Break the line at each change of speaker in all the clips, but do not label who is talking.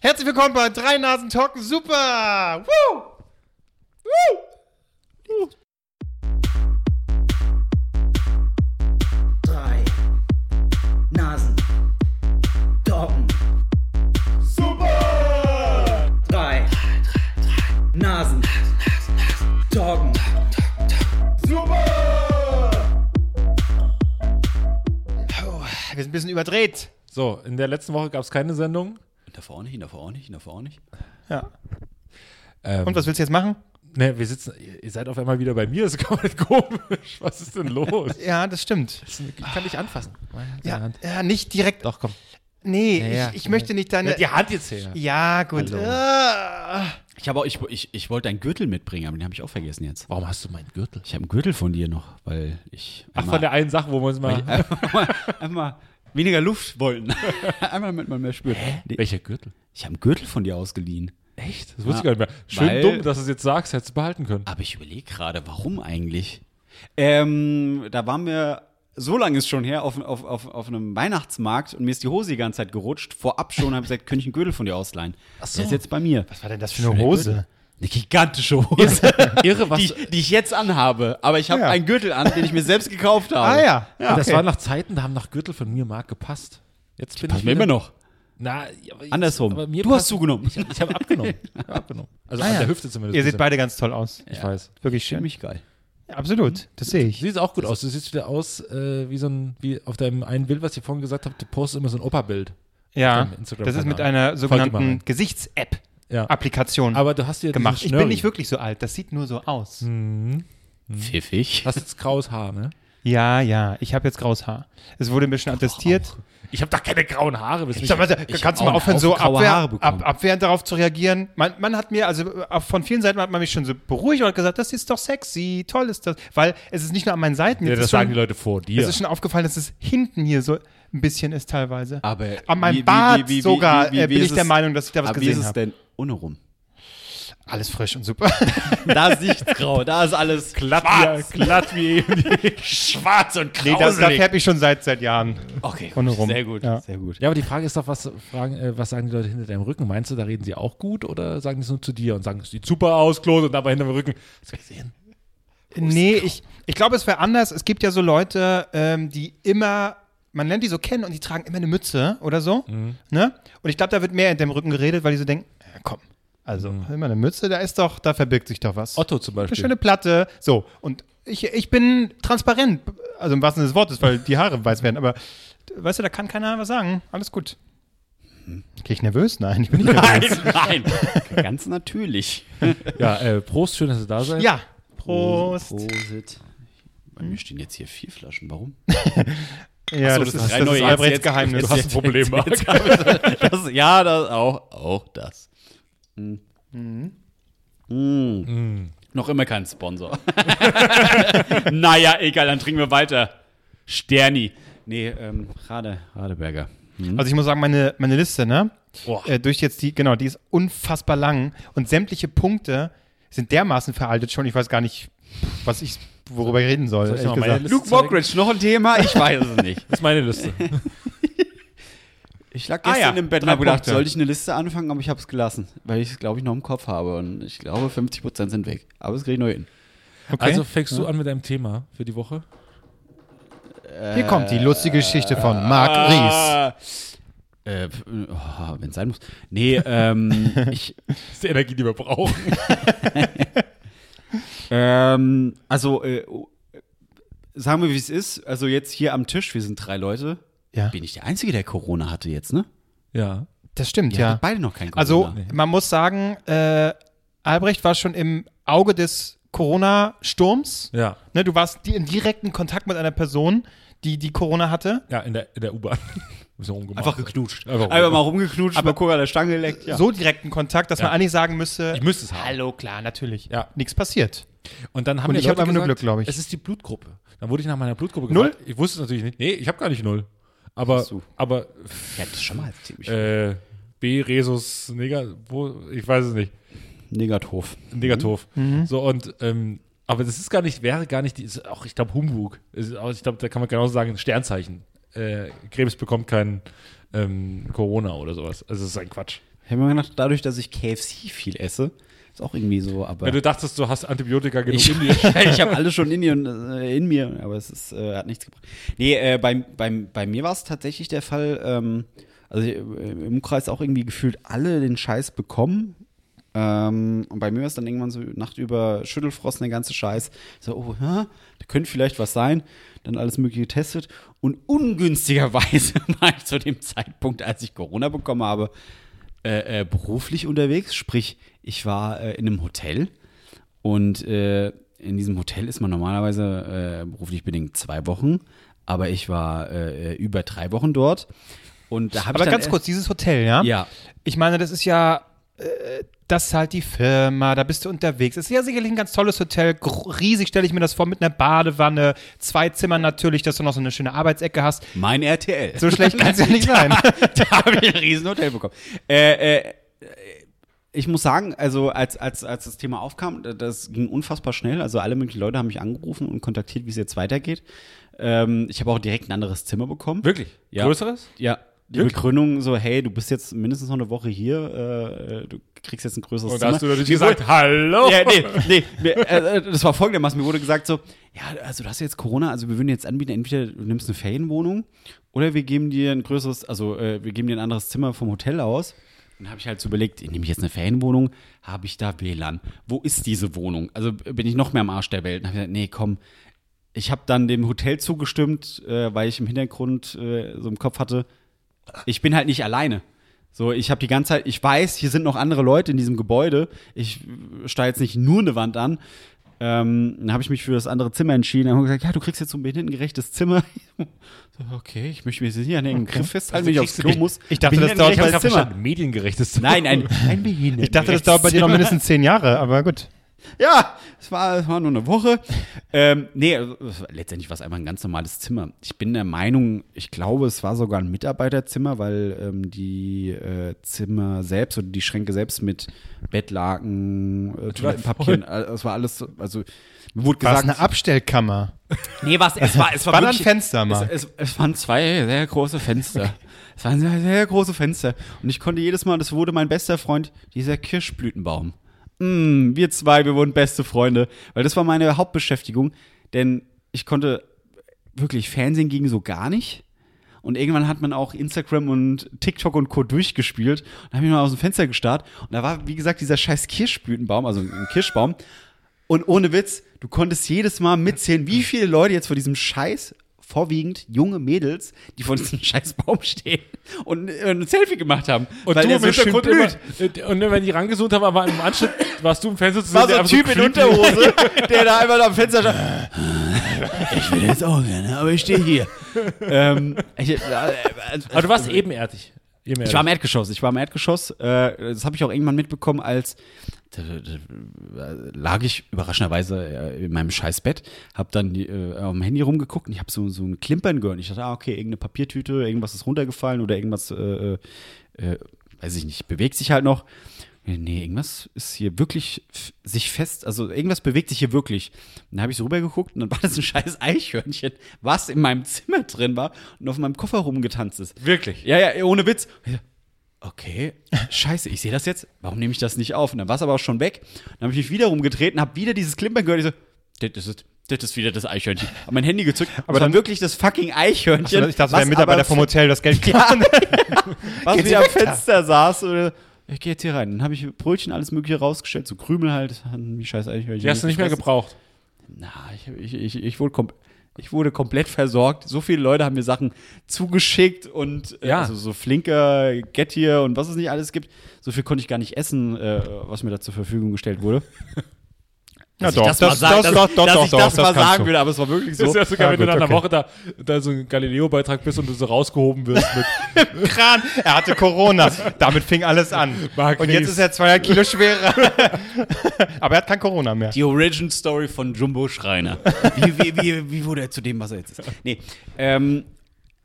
Herzlich willkommen bei Drei Nasen Talken Super. Woo! Woo!
Drei Nasen. Doggen. Super! Drei Nasen. Doggen.
Wir sind ein bisschen überdreht.
So, in der letzten Woche gab es keine Sendung.
Davor auch nicht, davor auch nicht, davor auch nicht.
Ja.
Ähm,
Und was willst du jetzt machen?
Ne, wir sitzen, ihr- seid auf einmal wieder bei mir, das ist komplett komisch. Was ist denn los?
Ja, das stimmt.
Ich kann dich anfassen.
Ja, ja nicht direkt.
Doch, komm.
Nee,
Ja, ja.
ich, ich möchte nicht deine.
Ja, die Hand jetzt her.
Ja, gut. Ah.
Ich habe auch, ich, ich, ich wollte einen Gürtel mitbringen, aber den habe ich auch vergessen jetzt.
Warum hast du meinen Gürtel?
Ich habe einen Gürtel von dir noch, weil ich
Ach,
einmal-
von der einen Sache, wo wir uns mal.
einfach, mal, einfach mal weniger Luft wollten. einmal damit man mehr spürt. Nee,
Welcher Gürtel?
ich habe einen Gürtel von dir ausgeliehen.
Echt? Das wusste
Ja,
ich gar nicht mehr. Schön
weil-
dumm, dass du es jetzt sagst, hättest du behalten können.
Aber ich überlege gerade, warum eigentlich? Ähm, da waren wir, so lange ist schon her, auf, auf, auf, auf einem Weihnachtsmarkt und mir ist die Hose die ganze Zeit gerutscht. Vorab schon habe ich gesagt, könnte ich einen Gürtel von dir ausleihen? Ach
so.
Der ist jetzt bei mir.
Was war denn das für eine Hose?
Eine gigantische Hose,
Irre, was.
die, ich- die ich jetzt anhabe. Aber ich habe
Ja.
einen Gürtel an, den ich mir selbst gekauft habe.
Ah ja.
Ja,
das
okay.
war nach Zeiten, da haben noch Gürtel von mir Marc gepasst. Jetzt bin
Passt
ich
mir
wieder-
immer noch.
Na, jetzt-
Andersrum.
aber mir
Du hast
passt-
zugenommen.
Ich, ich habe abgenommen. Ich hab abgenommen. Also
Ah,
an
ja.
der Hüfte zumindest.
Ihr seht beide ganz toll aus.
Ich weiß.
Wirklich schön.
Ziemlich geil.
Ja, absolut. Das sehe ich.
Sieht auch gut aus. Du siehst wieder aus äh, wie so ein, wie auf deinem einen Bild, was ich vorhin gesagt habe, du postest immer so ein Opa-Bild.
Ja. Das ist mit einer sogenannten. Gesichts-App.
Ja.
Applikation
Aber du hast ja
gemacht. Ich bin nicht wirklich so alt. Das sieht nur so aus.
Pfiffig.
Hast jetzt graues Haar, ne?
Ja, ja. Ich habe jetzt graues Haar. Es wurde ein bisschen attestiert.
Ich habe doch keine grauen Haare. Bist
Sag mal,
ich
kannst du mal
auch
aufhören, so abwehr, ab, abwehrend darauf zu reagieren? Man, man hat mir, also von vielen Seiten hat man mich schon so beruhigt und hat gesagt, das ist doch sexy, toll ist das. Weil es ist nicht nur an meinen Seiten.
ja,
jetzt
das
schon,
sagen die Leute vor dir.
Es ist schon aufgefallen, dass es hinten hier so ein bisschen ist teilweise.
Aber
An meinem
wie- wie-
Bart
wie- wie-
sogar
wie- wie-
äh,
wie
bin ich der Meinung, dass ich da was
Aber wie ist
gesehen
es
habe.
denn ohne rum?
Alles frisch und super.
Da ist nichts grau, da ist alles
glatt wie, glatt wie eben die.
schwarz und
nee, das, da färbe ich schon seit, seit Jahren.
Okay,
Ohne rum.
sehr gut,
Ja.
sehr gut.
Ja, aber die Frage ist doch, was, fragen, äh, was sagen die Leute hinter deinem Rücken? Meinst du, da reden sie auch gut oder sagen die es nur zu dir und sagen, es sieht super aus, Claude, und dabei hinter dem Rücken? Das will ich sehen.
Nee, ich, ich glaube, es wäre anders. Es gibt ja so Leute, ähm, die immer, man lernt die so kennen und die tragen immer eine Mütze oder so.
Mhm.
Ne? Und ich glaube, da wird mehr in dem Rücken geredet, weil die so denken, komm, also immer eine Mütze, da ist doch, da verbirgt sich doch was.
Mhm. Otto zum
Eine
Beispiel.
schöne Platte. So, und ich, ich bin transparent, also im wahrsten Sinne des Wortes, weil die Haare weiß werden, aber weißt du, da kann keiner was sagen. Alles gut. Krieg ich nervös? Nein, ich bin nicht nervös.
Nein, nein. Ganz natürlich.
Ja, äh, Prost, schön, dass ihr da seid.
Ja, Prost.
Prosit. Bei mir stehen jetzt hier vier Flaschen. Warum?
Ja,
Achso,
das,
das
ist, das ist Albrechts Geheimnis.
Du hast ein Problem, Marc.
Das, ja, das auch. Auch das. Hm. Hm. Noch immer kein Sponsor. naja, egal, dann trinken wir weiter. Sterni. Nee, ähm, Rade, Radeberger. Hm.
Also ich muss sagen, meine, meine Liste, ne?
Boah.
Äh, durch jetzt die, genau, die ist unfassbar lang und sämtliche Punkte sind dermaßen veraltet schon, ich weiß gar nicht, was ich, worüber ich reden soll.
Soll ich
Luke Mockridge, noch ein Thema? Ich weiß es nicht.
Das ist meine Liste.
Ich lag
Ah
gestern
ja,
im Bett und habe gedacht,
Punkte.
sollte ich eine Liste anfangen, aber ich habe es gelassen, weil ich es, glaube ich, noch im Kopf habe und ich glaube, 50% sind weg. Aber das kriege ich noch hin.
Okay.
Also fängst du an mit deinem Thema für die Woche?
Hier kommt die lustige Geschichte von Marc Ries.
Äh, oh, wenn es sein muss. Nee, ähm, ich,
Das ist die Energie, die wir brauchen.
ähm, also, äh, sagen wir, wie es ist. Also jetzt hier am Tisch, wir sind drei Leute.
Ja,
Bin ich der Einzige, der Corona hatte jetzt, ne?
Ja.
das stimmt,
Ihr
ja.
beide noch kein Corona.
Also man muss sagen, äh, Albrecht war schon im Auge des Corona-Sturms.
Ja.
Ne, du warst in direkten Kontakt mit einer Person, die die Corona hatte.
Ja, in der, in der U-Bahn.
Einfach geknutscht.
Einfach
Einfach, mal rumgeknutscht,
Aber-
Coca an der Stange geleckt. Ja.
So direkten Kontakt, dass
Ja.
man eigentlich sagen müsste,
Ich müsste es haben.
hallo, klar, natürlich.
Ja.
Nichts passiert.
Und dann haben
Und ich hab
Leute
einfach nur Glück, glaub ich.
Es ist die Blutgruppe. Dann wurde ich nach meiner Blutgruppe
Null?
gefragt. Ich wusste es natürlich nicht. Nee, ich habe gar nicht null. Aber, aber
ja, das ist schon mal ziemlich
äh, B, Resus, wo, ich weiß es nicht.
Negativ.
Negativ.
Mhm.
So und, ähm, aber das ist gar nicht, wäre gar nicht, die, ist auch, ich glaube, Humbug. Ist auch, ich glaube, da kann man genauso sagen, Sternzeichen. Äh, Krebs bekommt kein ähm, Corona oder sowas. Also, das ist ein Quatsch.
Ich habe mir gedacht, dadurch, dass ich KFC viel esse, ist auch irgendwie so, aber.
Wenn du dachtest, du hast Antibiotika genug
ich
in dir.
ich habe alles schon in, dir, äh, in mir, aber es ist, äh, hat nichts gebracht. Nee, äh, bei, bei, bei mir war es tatsächlich der Fall, ähm, also äh, im Umkreis auch irgendwie gefühlt alle den Scheiß bekommen. Ähm, und bei mir war es dann irgendwann so Nacht über Schüttelfrost, der ganze Scheiß. So, oh, ja, da könnte vielleicht was sein. Dann alles Mögliche getestet. Und ungünstigerweise war ich zu dem Zeitpunkt, als ich Corona bekommen habe, äh, äh, beruflich unterwegs. Sprich, ich war äh, in einem Hotel und äh, in diesem Hotel ist man normalerweise äh, beruflich bedingt zwei Wochen, aber ich war äh, über drei Wochen dort. Und da habe ich
Aber ganz kurz, dieses Hotel, ja?
Ja.
Ich meine, das ist ja, äh, das ist halt die Firma, da bist du unterwegs. Das ist ja sicherlich ein ganz tolles Hotel, riesig stelle ich mir das vor, mit einer Badewanne, zwei Zimmern natürlich, dass du noch so eine schöne Arbeitsecke hast.
Mein RTL.
So schlecht kann es ja nicht sein.
da habe ich ein Riesenhotel bekommen. Äh, äh, ich muss sagen, also als, als, als das Thema aufkam, das ging unfassbar schnell. Also alle möglichen Leute haben mich angerufen und kontaktiert, wie es jetzt weitergeht. Ähm, ich habe auch direkt ein anderes Zimmer bekommen.
Wirklich?
Ja.
Größeres?
Ja. Die
Wirklich?
Begründung so, hey, du bist jetzt mindestens noch eine Woche hier, äh, du kriegst jetzt ein größeres
Und
Zimmer.
hast du natürlich gesagt, hallo.
ja, nee, nee, mir, äh, das war folgendermaßen, mir wurde gesagt so, ja, also du hast jetzt Corona, also wir würden jetzt anbieten, entweder du nimmst eine Ferienwohnung oder wir geben dir ein größeres, also äh, wir geben dir ein anderes Zimmer vom Hotel aus. Dann habe ich halt so überlegt, nehme ich jetzt eine Ferienwohnung, habe ich da WLAN? Wo ist diese Wohnung? Also bin ich noch mehr am Arsch der Welt? Und habe gesagt, nee, komm, ich habe dann dem Hotel zugestimmt, äh, weil ich im Hintergrund äh, so im Kopf hatte, ich bin halt nicht alleine. So, ich habe die ganze Zeit, ich weiß, hier sind noch andere Leute in diesem Gebäude. Ich äh, steige jetzt nicht nur eine Wand an. Ähm, dann habe ich mich für das andere Zimmer entschieden. Dann haben wir gesagt, ja, du kriegst jetzt so ein behindertengerechtes Zimmer. so, okay, ich möchte mich jetzt hier an den Griff festhalten, wenn ich aufs Klo muss.
ich dachte, das dauert bei
Zimmer.
mediengerechtes Zimmer.
Nein, ein, ein Behindertengerechtes
Ich dachte, das dauert bei dir noch mindestens zehn Jahre, aber gut.
Ja, es war, es war nur eine Woche. ähm, nee, also, war- letztendlich war es einfach ein ganz normales Zimmer. Ich bin der Meinung, ich glaube, es war sogar ein Mitarbeiterzimmer, weil ähm, die äh, Zimmer selbst oder die Schränke selbst mit Bettlaken, äh, Toilettenpapieren, äh, es war alles, so- also mir wurde
War es
gesagt,
eine Abstellkammer?
nee, was, es war, es war,
War da ein
wirklich-
Fenster mal?
Es, es, es waren zwei sehr große Fenster. es waren sehr, sehr große Fenster. Und ich konnte jedes Mal, das wurde mein bester Freund, dieser Kirschblütenbaum. Mm, wir zwei, wir wurden beste Freunde. Weil das war meine Hauptbeschäftigung. Denn ich konnte wirklich, Fernsehen ging so gar nicht. Und irgendwann hat man auch Instagram und TikTok und Co. durchgespielt. Und habe ich mal aus dem Fenster gestarrt. Und da war, wie gesagt, dieser scheiß Kirschblütenbaum, also ein Kirschbaum. Und ohne Witz, du konntest jedes Mal mitzählen, wie viele Leute jetzt vor diesem Scheiß, vorwiegend junge Mädels, die vor diesem scheiß Baum stehen und äh, ein Selfie gemacht haben.
Und
weil
du im
so
Hintergrund
blüht.
immer, äh, und wenn die rangezoomt haben, war im Anschnitt, warst du im Fenster zu
War
sehen,
so ein
der
Typ in
einfach creepy-
Unterhose, der da einfach am Fenster stand. Ich will jetzt auch gerne, aber ich stehe hier. ähm, ich, äh, äh,
Aber du warst ebenerdig. ebenerdig.
Ich war im Erdgeschoss. Ich war im Erdgeschoss. Äh, das habe ich auch irgendwann mitbekommen, als da, da, da lag ich überraschenderweise äh, in meinem scheiß Bett, habe dann äh, auf dem Handy rumgeguckt und ich habe so, so ein Klimpern gehört. Ich dachte, ah, okay, irgendeine Papiertüte, irgendwas ist runtergefallen oder irgendwas, äh, äh, äh, weiß ich nicht, bewegt sich halt noch. Nee, irgendwas ist hier wirklich sich fest, also irgendwas bewegt sich hier wirklich. Und dann habe ich so rübergeguckt und dann war das ein scheiß Eichhörnchen, was in meinem Zimmer drin war und auf meinem Koffer rumgetanzt ist.
Wirklich?
Ja, ja, ohne Witz. Okay, scheiße, ich sehe das jetzt. Warum nehme ich das nicht auf? Und dann war es aber auch schon weg. Dann habe ich mich wieder rumgetreten, habe wieder dieses Klimpern gehört. Ich so, das ist, das ist wieder das Eichhörnchen. Habe mein Handy gezückt. Aber dann
dann-
wirklich das fucking Eichhörnchen.
Ich dachte, der Mitarbeiter vom Hotel das Geld
Ja, was wieder am
da.
Fenster saß. Oder, ich gehe jetzt hier rein. Dann habe ich Brötchen, alles Mögliche rausgestellt. So Krümel halt. Wie scheiß Eichhörnchen.
Die hast du nicht mehr gebraucht.
Na, ich, ich, ich, ich, wurde kom ich wurde komplett versorgt. So viele Leute haben mir Sachen zugeschickt und äh,
Ja.
also so Flinker, Get hier und was es nicht alles gibt. So viel konnte ich gar nicht essen, äh, was mir da zur Verfügung gestellt wurde.
Ja,
Dass
doch,
ich
das,
mal
das,
sag-
das,
dass-
doch, doch,
dass
doch,
ich
doch,
das
das
mal sagen
du.
will, aber es war wirklich
Das
so.
ist ja sogar,
Ja,
wenn du in einer. Woche da, da so ein Galileo-Beitrag bist und du so rausgehoben wirst mit
Kran, er hatte Corona. Damit fing alles an.
Mark
Und jetzt
Ries.
ist er 200 Kilo schwerer. Aber er hat kein Corona mehr.
Die Origin Story von Jumbo Schreiner. Wie, wie, wie, wie wurde er zu dem, was er jetzt ist? Nee. Ähm,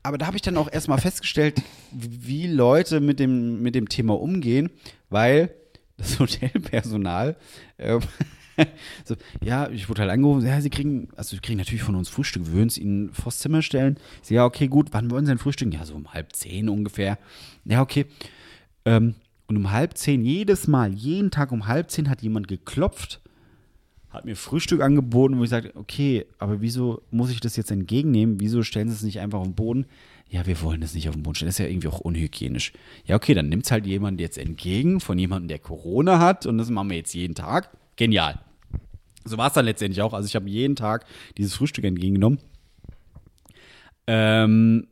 aber da habe ich dann auch erstmal festgestellt, wie Leute mit dem, mit dem Thema umgehen, weil das Hotelpersonal ähm, so, ja, ich wurde halt angerufen, ja, sie kriegen, also sie kriegen natürlich von uns Frühstück, wir würden es ihnen vors Zimmer stellen. Sie, ja, okay, gut, wann wollen sie denn frühstücken? Ja, so um halb zehn ungefähr. Ja, okay. Ähm, Und um halb zehn, jedes Mal, jeden Tag um halb zehn hat jemand geklopft, hat mir Frühstück angeboten, wo ich sagte, okay, aber wieso muss ich das jetzt entgegennehmen? Wieso stellen sie es nicht einfach auf den Boden? Ja, wir wollen das nicht auf den Boden stellen. Das ist ja irgendwie auch unhygienisch. Ja, okay, dann nimmt es halt jemand jetzt entgegen von jemandem, der Corona hat und das machen wir jetzt jeden Tag. Genial. So war es dann letztendlich auch. Also ich habe jeden Tag dieses Frühstück entgegengenommen. Ähm,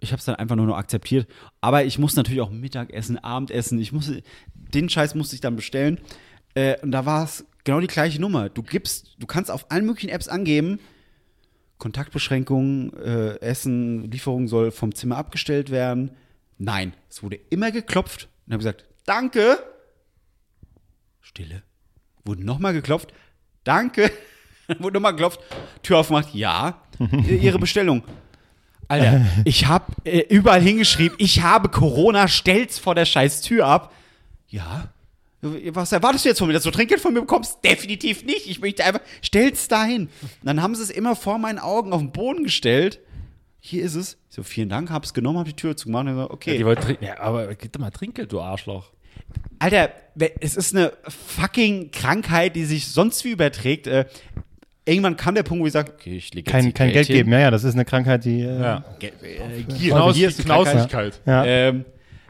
ich habe es dann einfach nur noch akzeptiert. Aber ich muss natürlich auch Mittagessen, Abendessen. Ich musste, den Scheiß musste ich dann bestellen. Äh, und da war es genau die gleiche Nummer. Du gibst, du kannst auf allen möglichen Apps angeben, Kontaktbeschränkungen, äh, Essen, Lieferung soll vom Zimmer abgestellt werden. Nein, es wurde immer geklopft und habe gesagt, danke. Stille. Wurde nochmal geklopft. Danke. wurde nochmal geklopft. Tür aufgemacht. Ja. Ihre Bestellung. Alter, ich habe äh, überall hingeschrieben, ich habe Corona, stell's vor der scheiß Tür ab. Ja. Was erwartest du jetzt von mir, dass du Trinkgeld von mir bekommst? Definitiv nicht. Ich möchte einfach, stell's dahin. Und dann haben sie es immer vor meinen Augen auf den Boden gestellt. Hier ist es. Ich so, vielen Dank, hab's genommen, hab die Tür zugemacht und so, okay.
Die wollen trinken. Ja, aber gib doch mal Trinkgeld, du Arschloch.
Alter, es ist eine fucking Krankheit, die sich sonst wie überträgt. Äh, irgendwann kam der Punkt, wo ich sage, okay, ich lege jetzt
Kein, kein Geld
hin.
geben, ja, ja, das ist eine Krankheit, die. Äh,
Ja.
Ge äh, Gier.
Knaus,
Gier ist.
Knausigkeit.
Ja.
Ähm,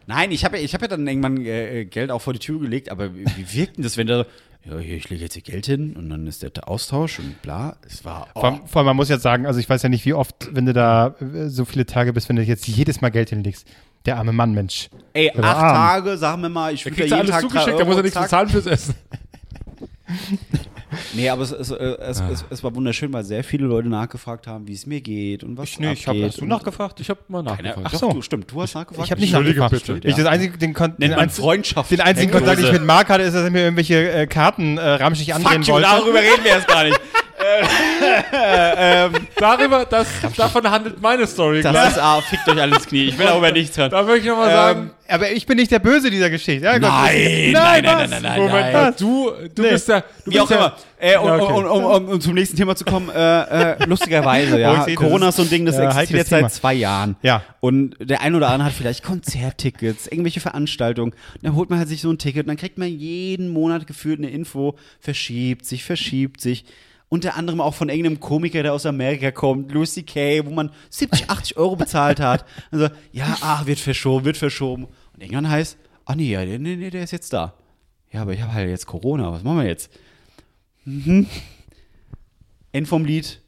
nein, ich habe ich hab ja dann irgendwann äh, Geld auch vor die Tür gelegt, aber wie, wie wirkt denn das, wenn da, ja, hier, ich lege jetzt hier Geld hin und dann ist der Austausch und bla. Es war,
Vor, allem- vor allem, man muss jetzt sagen, also ich weiß ja nicht, wie oft, wenn du da äh, so viele Tage bist, wenn du jetzt jedes Mal Geld hinlegst. Der arme Mann, Mensch.
ey,
Der
acht
arm.
Tage, sagen wir mal, ich würde ja
du
jeden
alles
Tag
zugeschickt, da muss er nichts bezahlen fürs Essen.
Nee, aber es, es, äh, es, es, es war wunderschön, weil sehr viele Leute nachgefragt haben, wie es mir geht und was
Ich, nee, ich hab, hast du nachgefragt?
Ich habe mal nachgefragt.
Ach
Ach
so,
so.
stimmt, du hast nachgefragt.
Ich habe nicht nachgefragt.
bitte.
Ich das einzige, den, Kon
Nennt
den,
Freundschaft.
den einzigen. Kontakt, den ich mit Marc hatte, ist, dass er mir irgendwelche äh, Karten äh, ramschig andrehen
Fuck you,
wollte.
darüber reden wir erst gar nicht.
Darüber, das, davon handelt meine Story.
Das
klar.
ist, ah, fickt euch alles Knie. Ich will darüber nichts hören.
Da möchte ich noch mal sagen,
Aber ich bin nicht der Böse dieser Geschichte. Ja, Gott,
Nein,
nein,
nein, nein, nein, nein,
Moment
nein.
mal, du, du
Nee.
bist ja, du
Wie auch
bist ja,
immer. Äh, um,
Ja, okay.
um, um, um, um zum nächsten Thema zu kommen, äh, äh, lustigerweise,
Oh,
ja.
das
Corona
ist-
so ein Ding, das
ja,
existiert jetzt seit
Thema.
zwei Jahren.
Ja.
Und der ein oder andere hat vielleicht Konzerttickets, irgendwelche Veranstaltungen. Und dann holt man halt sich so ein Ticket und dann kriegt man jeden Monat gefühlt eine Info, verschiebt sich, verschiebt sich. Unter anderem auch von irgendeinem Komiker, der aus Amerika kommt, Louis C.K., wo man 70, 80 Euro bezahlt hat. Also, ja, ach, wird verschoben, wird verschoben. Und irgendwann heißt, ach nee, nee, nee, der ist jetzt da. Ja, aber ich habe halt jetzt Corona, was machen wir jetzt? Mhm. End vom Lied.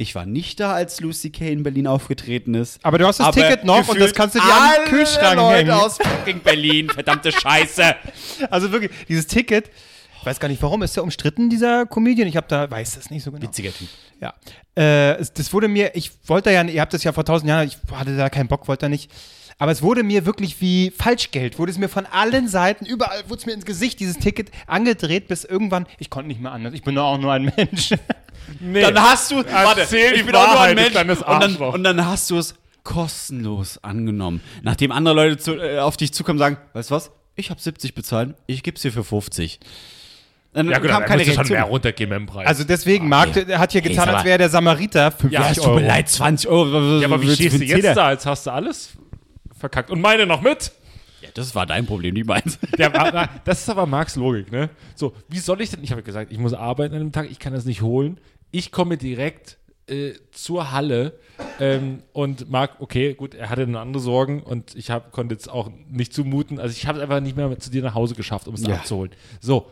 Ich war nicht da, als Lucy Kay in Berlin aufgetreten ist.
Aber du hast das Ticket noch und das kannst du dir an den Kühlschrank
Leute
hängen.
aus fucking Berlin, verdammte Scheiße.
Also wirklich, dieses Ticket, ich weiß gar nicht warum, ist der umstritten, dieser Comedian? Ich habe da, weiß das nicht so genau.
Witziger Typ.
Ja. Äh, es, das wurde mir, ich wollte ja, ihr habt das ja vor tausend Jahren, ich hatte da keinen Bock, wollte da nicht. Aber es wurde mir wirklich wie Falschgeld, wurde es mir von allen Seiten, überall wurde es mir ins Gesicht, dieses Ticket angedreht, bis irgendwann, ich konnte nicht mehr anders, ich bin doch auch nur ein Mensch.
nee.
Dann hast du,
Erzähl die
ich bin auch nur
Wahrheit,
ein Mensch. Und dann, und dann hast du es kostenlos angenommen. Nachdem andere Leute zu, äh, auf dich zukommen und sagen, weißt du was, ich habe 70 bezahlt, ich geb's dir für 50. Dann
ja gut,
kam
dann
keine
du schon mehr
Reaktion.
runtergehen mit dem Preis.
Also deswegen, Marc der hat hier
Hey,
getan,
mal-
als wäre der Samariter 50
Ja, es
Euro.
tut mir leid, 20 Euro.
ja, aber wie stehst du jetzt
Zehner?
da? Jetzt hast du alles verkackt. Und meine noch mit?
Ja, das war dein Problem, nicht meins.
Das ist aber Marks Logik, ne? So, wie soll ich denn? Ich habe gesagt, ich muss arbeiten an dem Tag, ich kann das nicht holen. Ich komme direkt äh, zur Halle ähm, und Marc, okay, gut, er hatte dann andere Sorgen und ich hab, konnte jetzt auch nicht zumuten. Also ich habe es einfach nicht mehr zu dir nach Hause geschafft, um es
Ja.
abzuholen. So,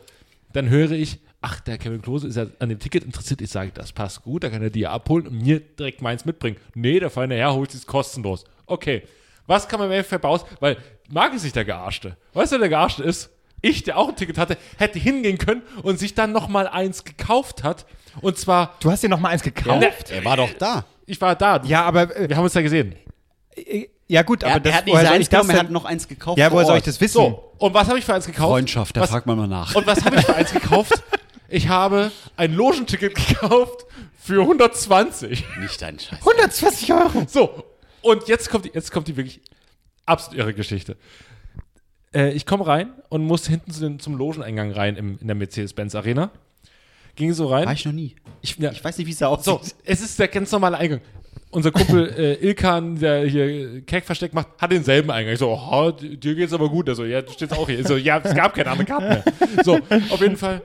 dann höre ich, ach, der Kevin Klose ist ja an dem Ticket interessiert. Ich sage, das passt gut, da kann er dir abholen und mir direkt meins mitbringen. Nee, der feine Herr holt es kostenlos. Okay, was kann man mir verbaus? Weil Marc ist nicht der Gearschte. Weißt du, wer der Gearschte ist? Ich, der auch ein Ticket hatte, hätte hingehen können und sich dann noch mal eins gekauft hat. Und zwar,
Du hast dir noch mal eins gekauft?
Er war doch da.
ich war da.
Ja, aber äh,
Wir haben uns ja gesehen.
Ja gut, aber
Er,
das,
er hat nicht
woher soll
seins
ich das
er hat
denn?
noch eins gekauft.
Ja, woher soll ich das wissen?
So, und was habe ich für eins gekauft?
Freundschaft, da
was,
fragt man mal nach.
Und was habe ich für eins gekauft? Ich habe ein Logenticket gekauft für 120.
Nicht dein Scheiß.
120 Euro.
So, und jetzt kommt die, jetzt kommt die wirklich absolut irre Geschichte. Äh, ich komme rein und muss hinten zu den, zum Logeneingang rein im, in der Mercedes-Benz Arena. Ging so rein.
War ich noch nie. Ich,
Ja.
ich weiß nicht, wie es da
So,
aussieht.
es ist der ganz normale Eingang. Unser Kumpel äh, Ilkan, der hier Keck-Versteck macht, hat denselben Eingang. Ich so, oh, dir geht's aber gut. Also, ja, du stehst auch hier. So, ja, es gab keine andere Karte mehr. So, auf jeden Fall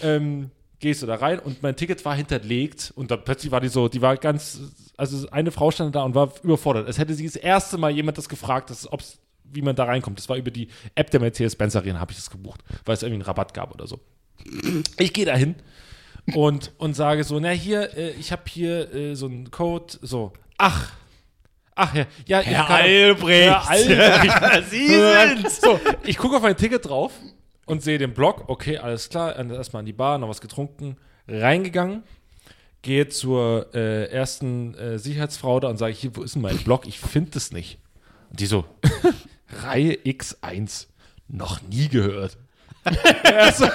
ähm, gehst du da rein und mein Ticket war hinterlegt und dann plötzlich war die so, die war ganz, also eine Frau stand da und war überfordert. Es hätte sie das erste Mal jemand das gefragt, dass, ob's, wie man da reinkommt. Das war über die App der Mercedes-Benz Arena, habe ich das gebucht, weil es irgendwie einen Rabatt gab oder so. Ich gehe da hin und, und sage so, na hier, äh, ich habe hier äh, so einen Code, so, ach, ach ja, ja, ich kann-
Albrecht.
Herr Albrecht.
Sie sind's.
So, ich gucke auf mein Ticket drauf und sehe den Blog, okay, alles klar, erstmal an die Bar, noch was getrunken, reingegangen, gehe zur äh, ersten äh, Sicherheitsfrau da und sage, hier, wo ist denn mein Blog? Ich finde es nicht. Und die so, Reihe X1, noch nie gehört. So.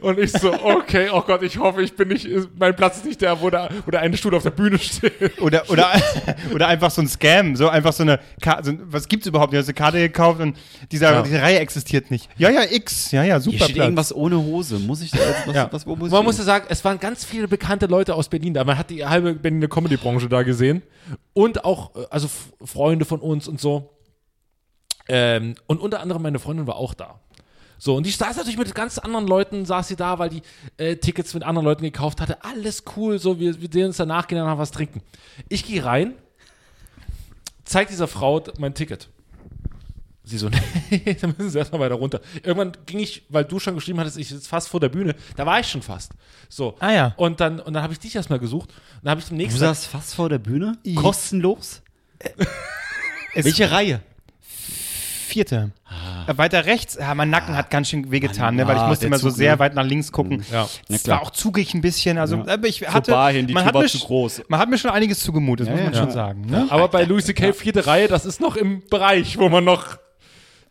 Und ich so, okay, oh Gott, ich hoffe, ich bin nicht, mein Platz ist nicht der, wo der, wo der eine Stuhl auf der Bühne steht.
Oder, oder, oder einfach so ein Scam, so einfach so eine Karte, so, was gibt's überhaupt? Du hast eine Karte gekauft und dieser,
Ja.
diese Reihe existiert nicht. Ja, ja, X, ja, ja,
Hier
super
steht
Platz.
irgendwas ohne Hose. Muss ich da jetzt, was,
Ja.
was, wo muss
Man
ich
muss ja sagen, es waren ganz viele bekannte Leute aus Berlin da. Man hat die halbe Berliner Comedy-Branche da gesehen. Und auch, äh, also Freunde von uns und so. Ähm, und unter anderem meine Freundin war auch da. So, und die saß natürlich mit ganz anderen Leuten, saß sie da, weil die äh, Tickets mit anderen Leuten gekauft hatte. Alles cool, so, wir, wir sehen uns danach, gehen danach was trinken. Ich gehe rein, zeig dieser Frau mein Ticket. Sie so, nee, dann müssen sie erstmal weiter runter. Irgendwann ging ich, weil du schon geschrieben hattest, ich sitze fast vor der Bühne, da war ich schon fast. So.
Ah, ja.
Und dann, und dann habe ich dich erstmal gesucht. Und dann habe ich zum
Du saßt fast vor der Bühne?
I-
Kostenlos?
Es-
Welche Reihe?
Vierte. Äh, Weiter rechts, ja, mein Nacken hat ganz schön wehgetan, ne, weil ich
ah,
musste immer so
Zug,
sehr
ne?
weit nach links gucken.
Ja.
Na
Es
klar.
war auch zugig ein bisschen, also
Ja.
aber ich hatte,
Bar hin, die
man
Tür
hat
war
mir
zu groß.
Man hat mir schon einiges zugemutet, das muss man
ja.
schon sagen. Ne?
aber bei Louis C.K. vierte Reihe, das ist noch im Bereich, wo man noch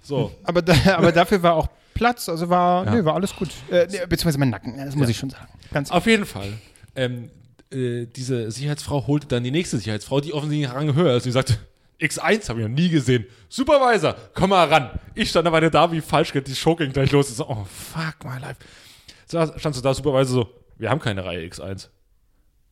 so.
Aber, da, aber dafür war auch Platz, also war,
Ja.
nee, war alles gut. Äh, nee, beziehungsweise mein Nacken, ja, das muss ich schon sagen. Ganz
Auf jeden Fall. Ähm, äh, diese Sicherheitsfrau holte dann die nächste Sicherheitsfrau, die offensichtlich einen Rang höher ist. Und die sagte, X1 habe ich noch nie gesehen. Supervisor, komm mal ran. Ich stand aber da wie falsch, die Show ging gleich los. Ich so, oh, fuck my life. So, standst du da, Supervisor, so, wir haben keine Reihe X1.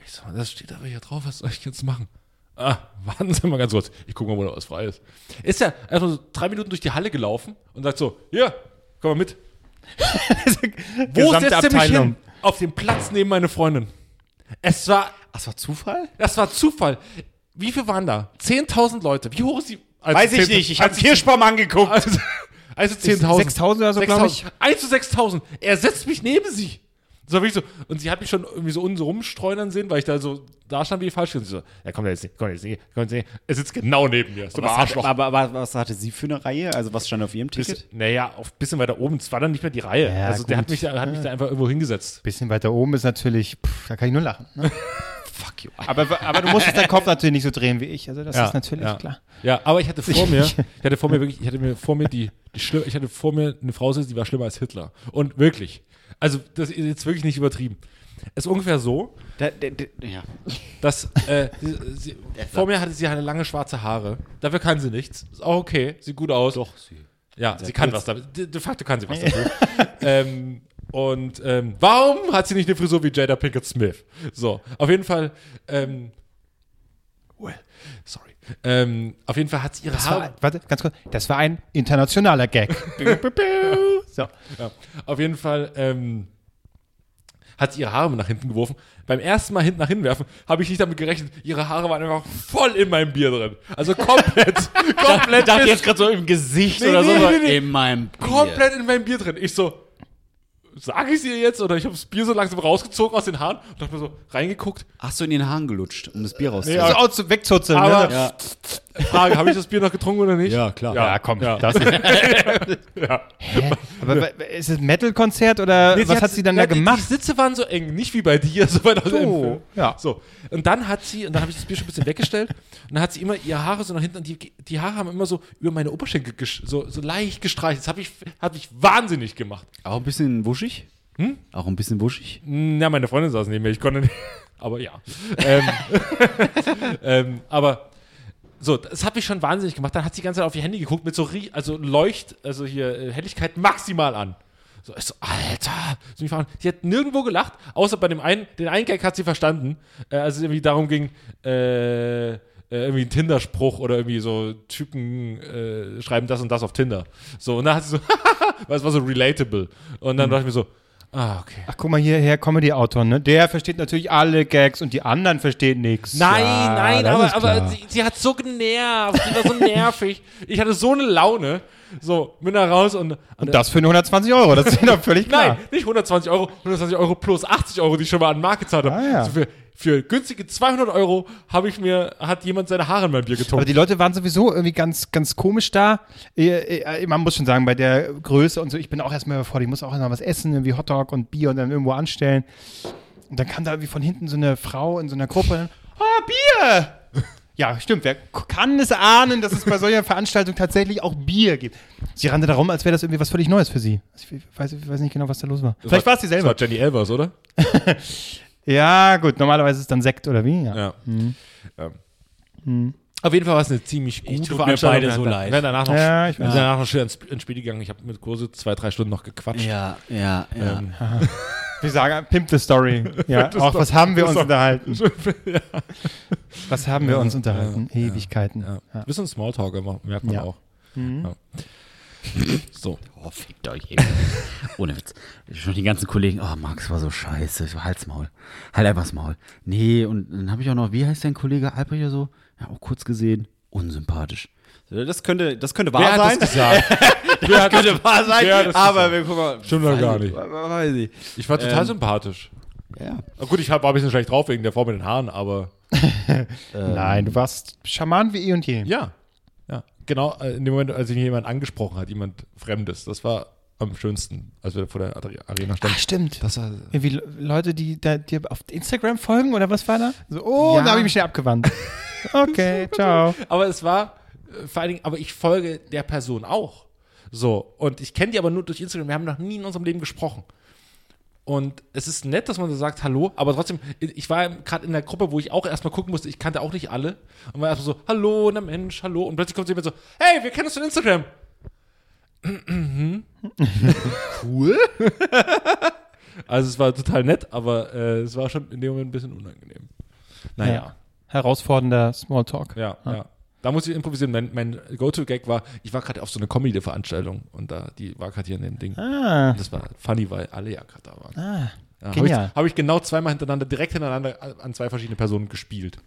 Ich so, das steht aber hier drauf, was soll ich jetzt machen? Ah, warten Sie mal ganz kurz. Ich gucke mal, wo da was frei ist. Ist ja einfach so drei Minuten durch die Halle gelaufen und sagt so, hier, komm mal mit. Wo
Gesamte
setzt er mich
Abteilung.
hin? Auf dem Platz neben meine Freundin. Es war,
Das war Zufall?
das war Zufall. Wie viel waren da? 10.000 Leute. Wie hoch ist die? Also
Weiß ich
10
nicht. Ich habe Kirschbaum angeguckt.
Also, also 10.000.
6.000 oder so, glaube ich.
1 zu 6.000. Er setzt mich neben sie. So so. Und sie hat mich schon irgendwie so unten so rumstreunern sehen, weil ich da so da stand wie falsch. Und sie so, ja, komm jetzt nicht, komm jetzt nicht, komm jetzt nicht. Er sitzt genau neben mir. So ein
Was
Arschloch.
hatte, aber, aber was hatte sie für eine Reihe? Also was stand auf ihrem Ticket?
Bisschen, naja, auf bisschen weiter oben. Es war dann nicht mehr die Reihe.
Ja,
also der hat
gut.
mich, da- hat mich da einfach irgendwo hingesetzt.
Bisschen weiter oben ist natürlich, pff, da kann ich nur lachen. Ne?
Fuck you.
aber, aber du musstest deinen Kopf natürlich nicht so drehen wie ich, also das
Ja,
ist natürlich
ja.
klar.
Ja, aber ich hatte vor mir, ich hatte vor mir wirklich, ich hatte mir vor mir die, die schlimm, ich hatte vor mir eine Frau sitzen, die war schlimmer als Hitler. Und wirklich. Also, das ist jetzt wirklich nicht übertrieben. Es ist ungefähr so,
Da, da, da, ja.
dass äh, sie, sie, vor mir hatte sie eine lange schwarze Haare. Dafür kann sie nichts. Ist auch okay, sieht gut aus. Doch, sie. Ja, sie kann was damit. De, de facto kann sie was dafür. ähm, und ähm, warum hat sie nicht eine Frisur wie Jada Pinkett Smith? So, auf jeden Fall. Ähm, well, sorry. Ähm, auf jeden Fall hat sie ihre
Das
Haare.
war, warte, ganz kurz, das war ein internationaler Gag. so.
Ja, auf jeden Fall ähm, hat sie ihre Haare nach hinten geworfen. Beim ersten Mal hinten nach hinten werfen, habe ich nicht damit gerechnet. Ihre Haare waren einfach voll in meinem Bier drin. Also komplett, komplett,
Ich dachte jetzt gerade so im Gesicht
Nee,
oder
nee,
so.
nee,
so
nee, nee.
In meinem Bier.
komplett in meinem Bier drin. Ich so, sage ich sie ihr jetzt? Oder ich habe das Bier so langsam rausgezogen aus den Haaren und dachte mir so, reingeguckt.
Hast du in den Haaren gelutscht, um das Bier rauszuholen?
Also auch zu wegzuzeln.
Aber-
ne?
Ja.
Frage, habe ich das Bier noch getrunken oder nicht?
Ja, klar.
Ja, komm,
Ja.
das
ja.
Aber ist es ein Metal-Konzert oder
Nee,
was hat sie dann da
ja, die-
gemacht?
Die Sitze waren so eng, nicht wie bei dir, so weit aus dem
So, ja.
So. Und dann hat sie, und dann habe ich das Bier schon ein bisschen weggestellt, und dann hat sie immer ihre Haare so nach hinten, und die, die Haare haben immer so über meine Oberschenkel so, so leicht gestreichelt. Das habe ich, hab ich wahnsinnig gemacht.
Auch ein bisschen wuschig? Hm? Auch ein bisschen wuschig?
Ja, meine Freundin saß neben mir, ich konnte nicht. Aber ja. ähm, ähm, aber so, das hat mich schon wahnsinnig gemacht. Dann hat sie die ganze Zeit auf ihr Handy geguckt mit so, also Leucht, also hier äh, Helligkeit maximal an. So, ich so, Alter. Sie hat nirgendwo gelacht, außer bei dem einen, den einen Gag hat sie verstanden, äh, als es irgendwie darum ging, äh, äh, irgendwie ein Tinder-Spruch oder irgendwie so Typen äh, schreiben das und das auf Tinder. So, und dann hat sie so, weil es war so relatable. Und dann dachte ich mir so, ah, okay.
Ach, guck mal hierher, Comedy-Autor, ne? Der versteht natürlich alle Gags und die anderen verstehen nichts.
Nein,
ja,
nein, aber, aber sie, sie hat so genervt, sie war so nervig. Ich hatte so eine Laune. So, bin da raus und.
Und das für nur 120 Euro, das ist doch völlig klar.
Nein, nicht 120 Euro, 120 Euro plus 80 Euro, die ich schon mal an Markt gezahlt habe.
Ah, ja.
so für, günstige 200 Euro habe ich mir, hat jemand seine Haare in mein Bier
Aber
getunkt.
die Leute waren sowieso irgendwie ganz, ganz komisch da. Man muss schon sagen, bei der Größe und so, ich bin auch erstmal überfordert. Ich muss auch noch was essen, irgendwie Hotdog und Bier und dann irgendwo anstellen. Und dann kam da irgendwie von hinten so eine Frau in so einer Gruppe. und dann, Ah, Bier! Ja, stimmt. Wer kann es ahnen, dass es bei solcher Veranstaltung tatsächlich auch Bier gibt? Sie rannte darum, als wäre das irgendwie was völlig Neues für sie. Ich weiß, ich weiß nicht genau, was da los war. Vielleicht war es sie
Das
selber.
war Jenny Elvers, oder?
Ja, gut. Normalerweise ist es dann Sekt oder wie? Ja.
Ja. Ähm. Auf jeden Fall war es eine ziemlich gute
tut mir
Veranstaltung.
beide so leid.
werden danach noch,
Ja, ich
sind danach noch schön ins, ins Spiel gegangen. Ich habe mit Kurse zwei, drei Stunden noch gequatscht.
Ja, ja, ja.
Ähm,
Wir sagen, pimp the story. Ja, auch was haben wir uns unterhalten? Was haben wir uns unterhalten? Ewigkeiten.
Ja.
Ja.
Bisschen Smalltalker ma- merkt man
Ja.
auch. Ja. So.
Oh, fickt euch ey. Ohne Witz. Schon die ganzen Kollegen, oh, Max war so scheiße. So, halt's Maul. Halt einfach das Maul. Nee, und dann habe ich auch noch, wie heißt dein Kollege Albrecht oder so? Ja, auch kurz gesehen. Unsympathisch. Das könnte, das könnte wahr
Wer hat
sein.
das gesagt? Wer hat
könnte wahr sein,
das
aber wir gucken mal.
Stimmt doch gar nicht.
Weiß ich.
Ich war total
Ähm,
sympathisch.
Ja.
Na gut, ich hab- war ein bisschen schlecht drauf wegen der Frau mit den Haaren, aber
Nein, du warst charmant wie eh und je.
ja. Genau, äh, in dem Moment, als sich jemand angesprochen hat, jemand Fremdes, das war am schönsten, als wir vor der Are- Arena standen.
Ach, stimmt.
Das war,
Irgendwie Le- Leute, die da, dir auf Instagram folgen oder was war da? So, oh,
Ja.
da habe ich mich schnell abgewandt. Okay, ciao.
aber es war äh, vor allen Dingen, aber ich folge der Person auch. So, und ich kenne die aber nur durch Instagram. Wir haben noch nie in unserem Leben gesprochen. Und es ist nett, dass man so sagt, hallo, aber trotzdem, ich war gerade in der Gruppe, wo ich auch erstmal gucken musste, ich kannte auch nicht alle. Und war erstmal so, hallo, na Mensch, hallo. Und plötzlich kommt jemand so, hey, wir kennen uns von Instagram. cool. also es war total nett, aber äh, es war schon in dem Moment ein bisschen unangenehm. Naja.
Ja. Herausfordernder Smalltalk.
Ja, ja. Da muss ich improvisieren. Mein, mein Go-To-Gag war, ich war gerade auf so einer Comedy-Veranstaltung und da, die war gerade hier in dem Ding.
Ah,
Und das war funny, weil alle ja gerade da waren.
ah,
Ja. Habe ich, hab ich genau zweimal hintereinander, direkt hintereinander an zwei verschiedene Personen gespielt.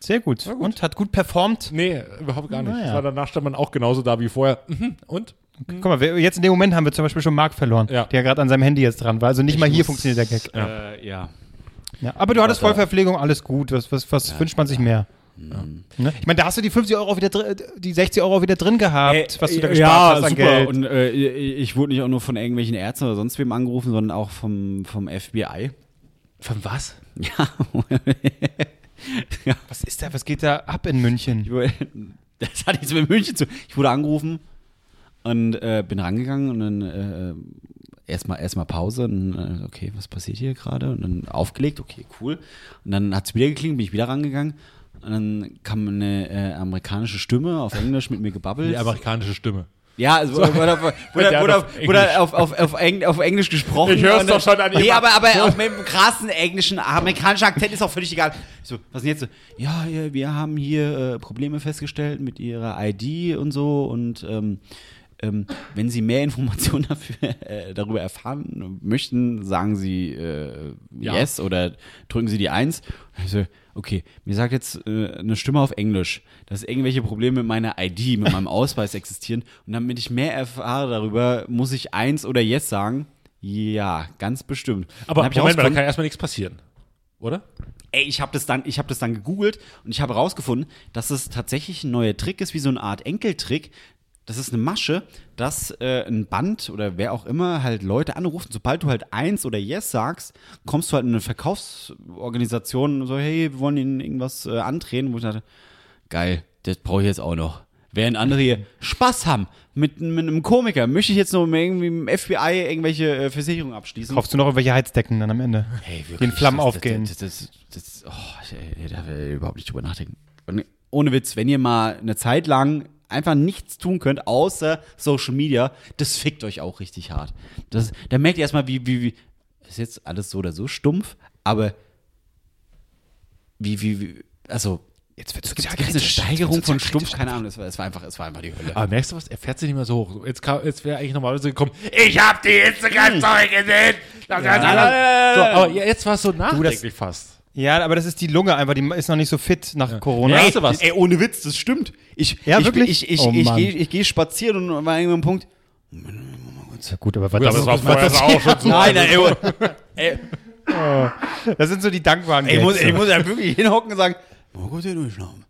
sehr gut. Und hat gut performt.
Nee, überhaupt gar nicht.
Naja.
Danach stand man auch genauso da wie vorher. Mhm. Und?
Guck mal, wir, jetzt in dem Moment haben wir zum Beispiel schon Marc verloren,
Ja.
der gerade an seinem Handy jetzt dran war. Also nicht mal hier
muss-
funktioniert der Gag.
Ja.
Äh, ja.
Ja, aber du hattest Vollverpflegung, alles gut. Was, was, was wünscht man sich mehr? Ne? Ich meine, da hast du die 50 Euro wieder drin, die 60 Euro wieder drin gehabt, was du da gespart
ja,
hast an
super.
Geld.
Und äh, ich wurde nicht auch nur von irgendwelchen Ärzten oder sonst wem angerufen, sondern auch vom, vom FBI.
Von was?
Ja.
was ist da, was geht da ab in München?
Ich wurde- Das hat nichts mit München zu. Ich wurde angerufen und äh, bin rangegangen und dann äh, erstmal erstmal Pause und äh, okay, was passiert hier gerade? Und dann aufgelegt, okay, cool. Und dann hat es wieder geklingelt, bin ich wieder rangegangen. Und dann kam eine äh, amerikanische Stimme auf Englisch mit mir gebabbelt.
Die amerikanische Stimme.
Ja, also wurde, wurde, wurde, wurde,
auf
wurde auf, auf, auf, Eng, auf Englisch gesprochen.
Ich hör's
Und
doch schon an
Nee,
ihm.
aber, aber auch mit einem krassen englischen, amerikanischen Akzent ist auch völlig egal. Ich so, was denn jetzt? so? Ja, wir haben hier äh, Probleme festgestellt mit ihrer ID und so und ähm, ähm, wenn Sie mehr Informationen dafür, äh, darüber erfahren möchten, sagen Sie äh,
Ja.
Yes oder drücken Sie die Eins. Und ich so, okay, mir sagt jetzt äh, eine Stimme auf Englisch, dass irgendwelche Probleme mit meiner ID, mit meinem Ausweis existieren. Und damit ich mehr erfahre darüber, muss ich Eins oder Yes sagen. Ja, ganz bestimmt.
Aber
hab
Moment mal, da kann erstmal nichts passieren. Oder?
Ey, ich habe das dann, ich habe das dann gegoogelt und ich habe herausgefunden, dass es tatsächlich ein neuer Trick ist, wie so eine Art Enkeltrick. Das ist eine Masche, dass äh, ein Band oder wer auch immer halt Leute anruft. Und sobald du halt eins oder yes sagst, kommst du halt in eine Verkaufsorganisation und so, hey, wir wollen ihnen irgendwas äh, andrehen. Wo ich dachte, geil, das brauche ich jetzt auch noch. Während andere hier Spaß haben mit, mit einem Komiker, möchte ich jetzt noch mit irgendwie dem FBI irgendwelche äh, Versicherungen abschließen.
Kaufst du noch irgendwelche Heizdecken dann am Ende?
Hey, wirklich,
Die in Flammen
das,
aufgehen.
Das, das, das, das, oh, ich, ich darf überhaupt nicht drüber nachdenken. Und ohne Witz, wenn ihr mal eine Zeit lang einfach nichts tun könnt, außer Social Media, das fickt euch auch richtig hart. Das, da merkt ihr erstmal, wie, wie, wie, ist jetzt alles so oder so stumpf, aber wie, wie, wie also,
Jetzt wird
es gibt, eine Steigerung von stumpf, keine Ahnung, es war, es war einfach, es war einfach die Hölle.
Aber merkst du was? Er fährt sich nicht mehr so hoch. Jetzt, kam- jetzt wäre eigentlich normalerweise gekommen, ich hab die Instagram-Story gesehen. Das
nein,
so, aber ja, jetzt war es so nachdenklich fast.
Ja, aber das ist die Lunge einfach, die ist noch nicht so fit nach Corona.
Weißt du was?
Ey, ohne Witz, das stimmt. Ich,
Ja,
ich,
wirklich?
Ich, ich,
Oh,
ich,
Mann.
gehe ich geh spazieren und war irgendwann ein Punkt.
Ja, gut, aber was
Ja,
das,
aber
ist,
das war vorher
das,
auch schon so.
Nein, nein, ey, ey,
das sind so die dankbaren
ey, ich, muss, ich muss ja wirklich hinhocken und sagen, oh Gott, der durchschnauben.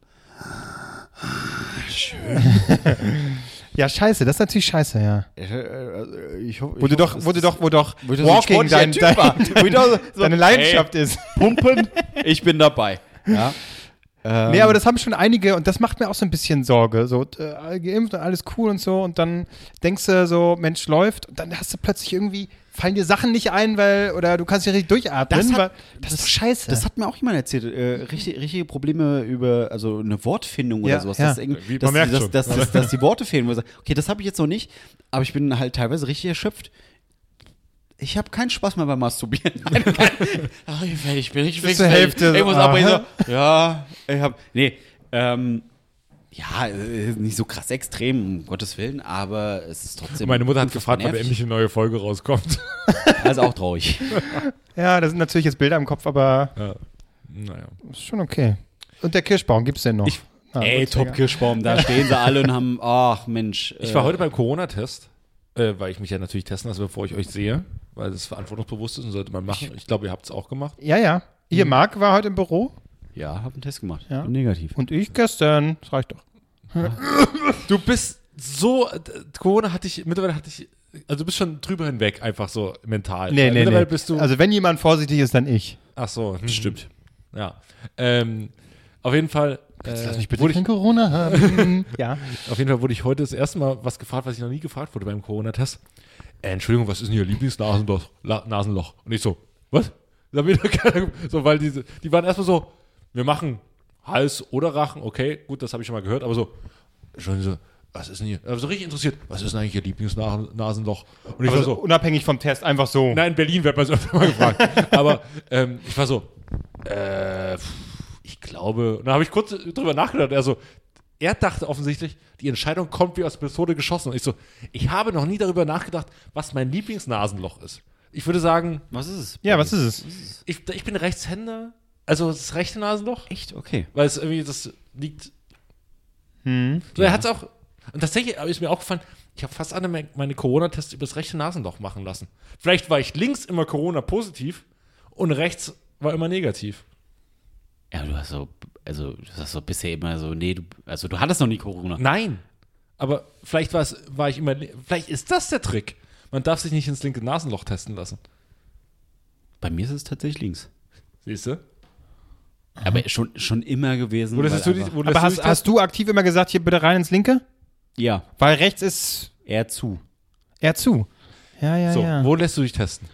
Ja, scheiße, das ist natürlich scheiße, ja.
Ich hoffe,
Wo du doch, wo du doch, wo doch
wo ich doch
Walking dein, dein,
ich doch so-
deine Leidenschaft ist.
Pumpen, ich bin dabei. Ja. Ähm,
Nee, aber das haben schon einige und das macht mir auch so ein bisschen Sorge. So, äh, geimpft und alles cool und so und dann denkst du so, Mensch, läuft und dann hast du plötzlich irgendwie, fallen dir Sachen nicht ein, weil, oder du kannst nicht richtig durchatmen.
Das hat-
weil, das, ist doch scheiße.
Das hat mir auch jemand erzählt. Äh, richtig, richtige Probleme über, also eine Wortfindung
Ja,
oder sowas.
ja.
Dass, irgendwie-
Wie-
dass, dass,
schon.
dass, dass, dass die Worte fehlen. Wo ich sage, okay, das habe ich jetzt noch nicht, aber ich bin halt teilweise richtig erschöpft. Ich habe keinen Spaß mehr beim Masturbieren. Nein, kein, Ach, ich bin- ich bin richtig
Bis
fix. Ich muss aber
aha.
so, ja, ich habe, nee, ähm, ja, äh, nicht so krass extrem, um Gottes Willen, aber es ist trotzdem.
Meine Mutter hat gefragt, wann endlich eine neue Folge rauskommt.
Also auch traurig.
ja, das sind natürlich jetzt Bilder im Kopf, aber
Ja. Naja.
ist schon okay. Und der Kirschbaum gibt's denn noch?
Ich-
Ah,
Ey,
gut,
Top
egal.
Kirschbaum, da stehen sie alle und haben, ach Mensch.
Ich
äh,
war heute beim Corona-Test, äh, weil ich mich ja natürlich testen lasse, bevor ich euch sehe, weil das verantwortungsbewusst ist und sollte man machen. Ich glaube, ihr habt es auch gemacht.
Ja, ja. Hier, Marc war heute im Büro
Ja, hab einen Test gemacht.
Ja.
Bin negativ.
und ich gestern. Das reicht doch.
Du bist so, Corona hatte ich, mittlerweile hatte ich, also du bist schon drüber hinweg, einfach so mental.
Nee, nee,
mittlerweile
nee.
bist du,
Also wenn jemand vorsichtig ist, dann ich.
ach so, hm, stimmt. Ja. Ähm, auf jeden Fall, äh,
Lass mich bitte kein
ich,
Corona haben. ja.
auf jeden Fall wurde ich heute das erste Mal was gefragt, was ich noch nie gefragt wurde beim Corona-Test. Äh, Entschuldigung, was ist denn Ihr Lieblingsnasenloch? La Nasenloch? Und ich so, was? Da mir doch keiner, so, weil diese, die waren erstmal so, wir machen Hals oder Rachen, okay, gut, das habe ich schon mal gehört, aber so, Entschuldigung, so, was ist denn hier? Also richtig interessiert, was ist denn eigentlich Ihr Lieblingsnasenloch? Und ich
Aber
war
so,
so,
unabhängig vom Test, einfach so.
Nein, in Berlin wird man so öfter mal gefragt. Aber ähm, ich war so, äh, ich glaube, und dann habe ich kurz drüber nachgedacht. Er so, er dachte offensichtlich, die Entscheidung kommt wie aus Pistole geschossen. Und ich so, ich habe noch nie darüber nachgedacht, was mein Lieblingsnasenloch ist. Ich würde sagen,
Was ist es?
Ja, was ist es?
ich, ich bin Rechtshänder, also das rechte Nasenloch,
Echt? Okay.
weil es irgendwie, das liegt.
Hm.
So, er hat es auch, und tatsächlich ist mir aufgefallen, ich habe fast alle me- meine Corona-Tests über das rechte Nasenloch machen lassen. Vielleicht war ich links immer Corona-positiv und rechts war immer negativ.
Ja, du hast so, also du hast so bisher immer so, nee, du, also du hattest noch nie Corona.
Nein. Aber vielleicht war es, war ich immer, vielleicht ist das der Trick. Man darf sich nicht ins linke Nasenloch testen lassen.
Bei mir ist es tatsächlich links.
Siehst du?
Aber schon, schon immer gewesen.
Lässt du
einfach-
Aber
du
hast,
dich
hast du aktiv immer gesagt, hier bitte rein ins Linke?
ja,
Weil rechts ist
eher zu.
eher zu. Ja, ja,
So,
ja.
wo lässt du dich testen?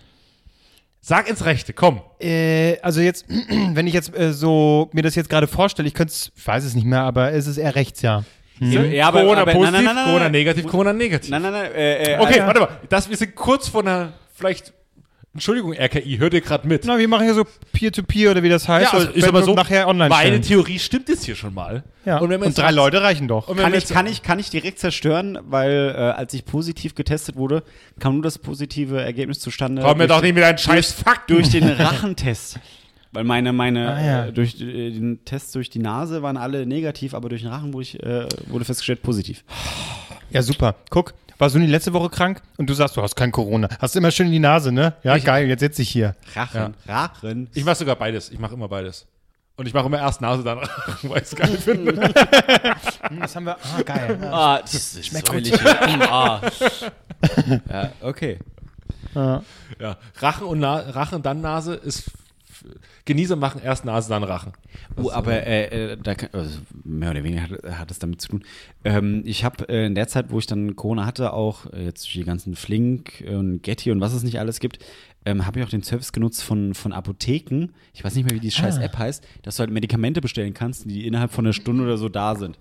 Sag ins Rechte, komm.
Äh, also jetzt, wenn ich jetzt äh, so mir das jetzt gerade vorstelle, ich könnte es, ich weiß es nicht mehr, aber es ist eher rechts, ja.
Ja, aber-
Corona
aber-
positiv,
nein, nein, nein,
Corona negativ, Corona negativ.
Nein, nein, nein. Äh, äh,
Okay,
ja.
warte mal. Das, wir sind kurz vor einer, vielleicht, Entschuldigung, RKI, hört ihr gerade mit?
Na, wir machen hier so Peer-to-Peer oder wie das heißt.
Ja, also
und
ist aber so,
nachher online
meine
stellen.
Theorie stimmt jetzt hier schon mal.
Ja.
Und,
Und, drei Leute reichen doch.
Kann ich, kann, ich, kann ich direkt zerstören, weil äh, als ich positiv getestet wurde, kam nur das positive Ergebnis zustande.
Komm mir doch nicht mit deinen scheiß Fakten.
durch den Rachentest. Weil meine, meine,
Ah, ja.
äh, durch äh, den Test durch die Nase waren alle negativ, aber durch den Rachen wurde, ich, äh, wurde festgestellt positiv.
Ja, super. Guck, warst du die letzte Woche krank und du sagst, du hast kein Corona. Hast immer schön in die Nase, ne? Ja, geil, jetzt sitze ich hier.
Rachen, Rachen.
Ich mache sogar beides. Ich mache immer beides. Und ich mache immer erst Nase, dann Rachen, weil ich es geil finde.
Hm, Das haben wir. Ah, geil. Ja.
Ah, das ist
Schmeckt
säuerlich.
gut.
ah. ja, okay.
Ja.
Ja, Rachen und Na Rachen, dann Nase ist. Genießer machen erst Nase, dann Rachen.
Oh, aber äh, äh, da kann, also mehr oder weniger hat, hat es damit zu tun. Ähm, ich habe äh, in der Zeit, wo ich dann Corona hatte, auch äh, jetzt durch die ganzen Flink und Getty und was es nicht alles gibt, ähm, habe ich auch den Service genutzt von, von Apotheken. Ich weiß nicht mehr, wie die scheiß
Ah.
App heißt, dass du halt Medikamente bestellen kannst, die innerhalb von einer Stunde oder so da sind.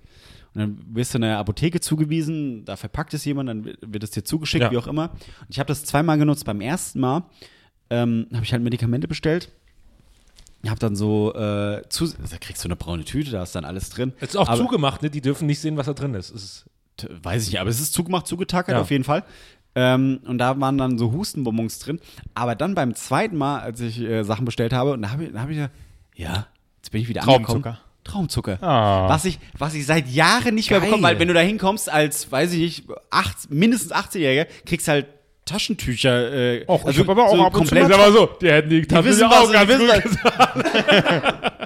Und dann wirst du in eine Apotheke zugewiesen, da verpackt es jemand, dann wird es dir zugeschickt,
Ja.
wie auch immer. Und ich habe das zweimal genutzt. Beim ersten Mal ähm, habe ich halt Medikamente bestellt. Hab dann so, äh, zu, da kriegst du eine braune Tüte, da ist dann alles drin.
Es ist auch
Aber-
zugemacht, ne? Die dürfen nicht sehen, was da drin ist. Ist
Weiß ich nicht, aber es ist zugemacht, zugetackert
Ja.
auf jeden Fall. Ähm, und da waren dann so Hustenbonbons drin. Aber dann beim zweiten Mal, als ich äh, Sachen bestellt habe, und da habe ich, da hab ich ja, ja, jetzt bin ich wieder
Traumzucker.
angekommen. Traumzucker.
Ah.
Was, ich, was ich seit Jahren nicht mehr
Geil.
bekomme, weil wenn du da hinkommst als, weiß ich nicht, acht, mindestens 18-Jähriger, kriegst halt Taschentücher. Äh,
Och, ich hab aber auch ab und zu
komplett.
mal
so, die hätten die
was,
auch ganz gut.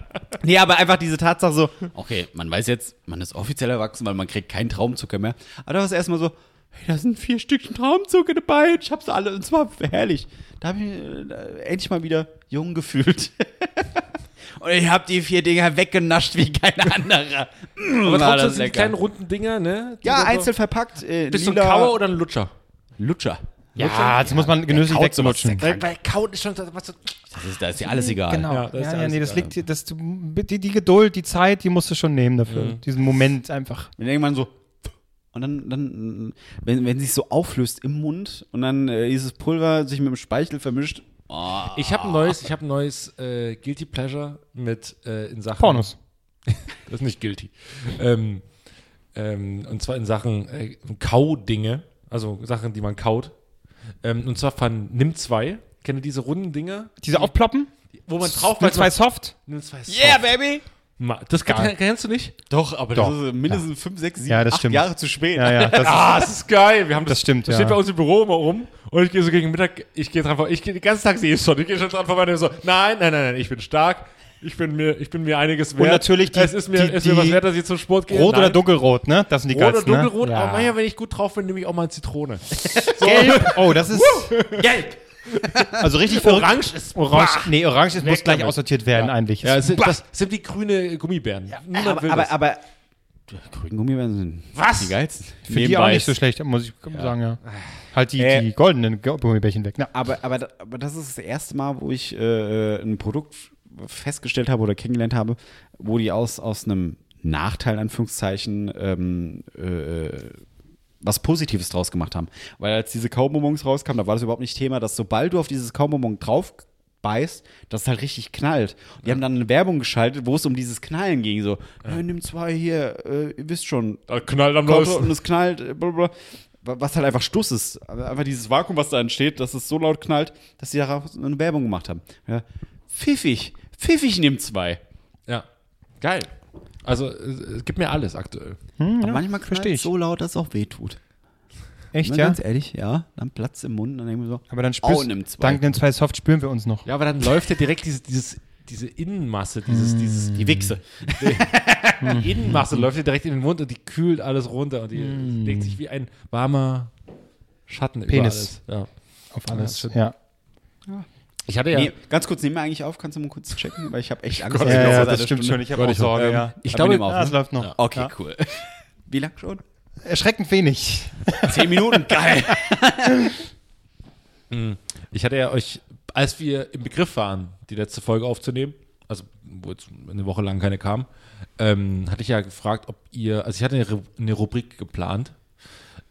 Nee, aber einfach diese Tatsache so, okay, man weiß jetzt, man ist offiziell erwachsen, weil man kriegt keinen Traumzucker mehr. Aber da war es erstmal so, hey, da sind vier Stückchen Traumzucker dabei ich hab's alle, und zwar herrlich. Da habe ich mich äh, endlich mal wieder jung gefühlt. und ich hab die vier Dinger weggenascht wie kein anderer. Mm,
Aber trotzdem
das
sind die kleinen runden Dinger, ne? Die
Ja,
so-
einzeln verpackt. Äh,
Bist du ein Kauer oder ein Lutscher?
Lutscher.
Ja, das muss man genüsslich
kaut
Weil bei Kauen ist schon was so,
Das ist, da ist dir alles egal.
Genau.
Ja,
Ja, ja,
alles
nee, das
egal.
liegt dir, das, du, die, die Geduld, die Zeit, die musst du schon nehmen dafür. Diesen Moment einfach.
Und irgendwann so. Und dann, dann wenn, wenn sich so auflöst im Mund und dann äh, dieses Pulver sich mit dem Speichel vermischt. Oh,
Ich habe ein neues, ich habe ein neues äh, Guilty Pleasure mit äh, in Sachen
Pornos.
Das ist nicht guilty. ähm, ähm, und zwar in Sachen äh, Kaudinge, also Sachen, die man kaut. Ähm, und zwar von Nimm 2. Kennt ihr diese runden Dinger?
Diese aufploppen?
Wo man drauf
Mit zwei Soft?
Nimm 2
yeah, baby!
Das kann, kennst du nicht?
Doch, aber
Doch.
das ist mindestens 5, 6, 7,
Ja, das
8
stimmt.
Jahre zu spät.
Ja, ja. Das
Ah, das ist geil. Wir haben das,
Das stimmt,
das
ja.
steht bei uns im Büro immer rum. Und ich gehe so gegen Mittag, ich gehe dran vorbei. Ich gehe den ganzen Tag sehe ich schon. Ich gehe schon dran vorbei und so, nein, nein, nein, nein, ich bin stark. Ich bin mir, ich bin mir einiges wert.
natürlich die-
es ist mir,
die-
ist mir was
die
wert, dass ich zum Sport gehe.
Rot
Nein.
oder dunkelrot, ne? Das sind die
Rot oder
geilsten,
dunkelrot,
ne?
aber manchmal, wenn ich gut drauf bin, nehme ich auch mal eine Zitrone.
Gelb. Oh, das ist
Gelb.
also richtig verrückt.
Orange ist
Orange, nee, Orange ist, muss gleich
damit.
aussortiert werden eigentlich.
Ja, es sind,
Bah.
das sind wie grüne Gummibären. Niemand
aber,
will
aber,
das.
aber grünen Gummibären sind
Was?
die geilsten.
Finde die auch nicht so schlecht, muss ich sagen, ja. Halt die,
Äh.
die goldenen Gummibärchen weg. Na,
Aber, aber, da- aber das ist das erste Mal, wo ich äh, ein Produkt festgestellt habe oder kennengelernt habe, wo die aus, aus einem Nachteil, Anführungszeichen, ähm, äh, was Positives draus gemacht haben. Weil als diese Kaubonbons rauskamen, da war das überhaupt nicht Thema, dass sobald du auf dieses Kaubonbon drauf beißt, dass es halt richtig knallt. Die haben dann eine Werbung geschaltet, wo es um dieses Knallen ging. So, äh, nimm zwei hier, äh, ihr wisst schon,
Da knallt am neuesten.
und es knallt, äh, blablabla. was halt einfach Stuss ist. Einfach dieses Vakuum, was da entsteht, dass es so laut knallt, dass sie darauf eine Werbung gemacht haben. Ja. Pfiffig, pfiffig nimmt zwei.
Ja. Geil. Also, es gibt mir alles aktuell.
Aber manchmal
versteh
knallt
ich.
so laut, dass es auch weh tut.
echt,
Na,
ja?
Ganz ehrlich, ja. Dann Platz im Mund, dann denken wir so.
Aber dann spürst
zwei.
dank den zwei Soft spüren wir uns noch.
Ja, aber dann läuft ja direkt dieses, dieses, diese Innenmasse, dieses, dieses,
Die Wichse.
die Innenmasse läuft ja direkt in den Mund und die kühlt alles runter und die legt sich wie ein warmer Schatten
Penis.
über alles. Ja.
Auf alles. Ja.
Ich hatte ja,
Nee, ganz kurz, nehmen wir eigentlich auf, kannst du mal kurz checken, weil ich habe echt Angst.
Ja,
wir
ja,
seit
das stimmt
Stunde-
schon. Ich habe
Gott,
auch
ich
Sorge,
hoffe,
ja.
Ich glaube,
Ja, es läuft noch.
Okay,
Ja.
cool. Wie lang schon?
Erschreckend wenig.
Zehn Minuten, geil.
ich hatte ja euch, als wir im Begriff waren, die letzte Folge aufzunehmen, also wo jetzt eine Woche lang keine kam, ähm, hatte ich ja gefragt, ob ihr, also ich hatte eine Rubrik geplant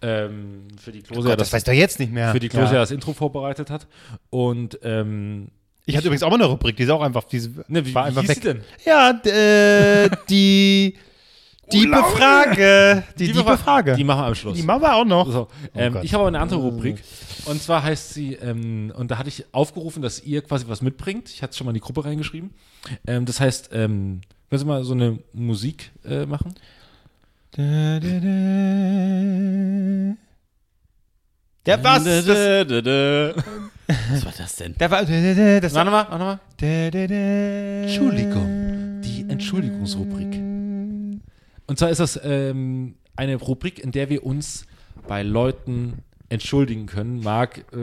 ähm, für die Klose,
Gott, das weiß doch jetzt nicht mehr.
für die Klose ja. das Intro vorbereitet hat und ähm,
Ich hatte übrigens auch mal eine Rubrik, die ist auch einfach, die
ne, wie,
war
wie
einfach
hieß
weg.
denn?
Ja, äh, die, die Befrage. Die, die,
Befra-
Befrage.
Die machen wir am Schluss.
Die machen wir auch noch.
So, ähm,
Gott.
ich habe aber eine andere Rubrik. Und zwar heißt sie, ähm, und da hatte ich aufgerufen, dass ihr quasi was mitbringt. Ich hatte es schon mal in die Gruppe reingeschrieben. Ähm, das heißt, ähm, können Sie mal so eine Musik äh, machen?
Da, da, da. Ja, was? Das,
Was war das denn?
da war, da, da, da, das
Warte mal, warte mal.
Da, da, da.
Entschuldigung. Die Entschuldigungsrubrik. Und zwar ist das ähm, eine Rubrik, in der wir uns bei Leuten entschuldigen können. Marc, äh,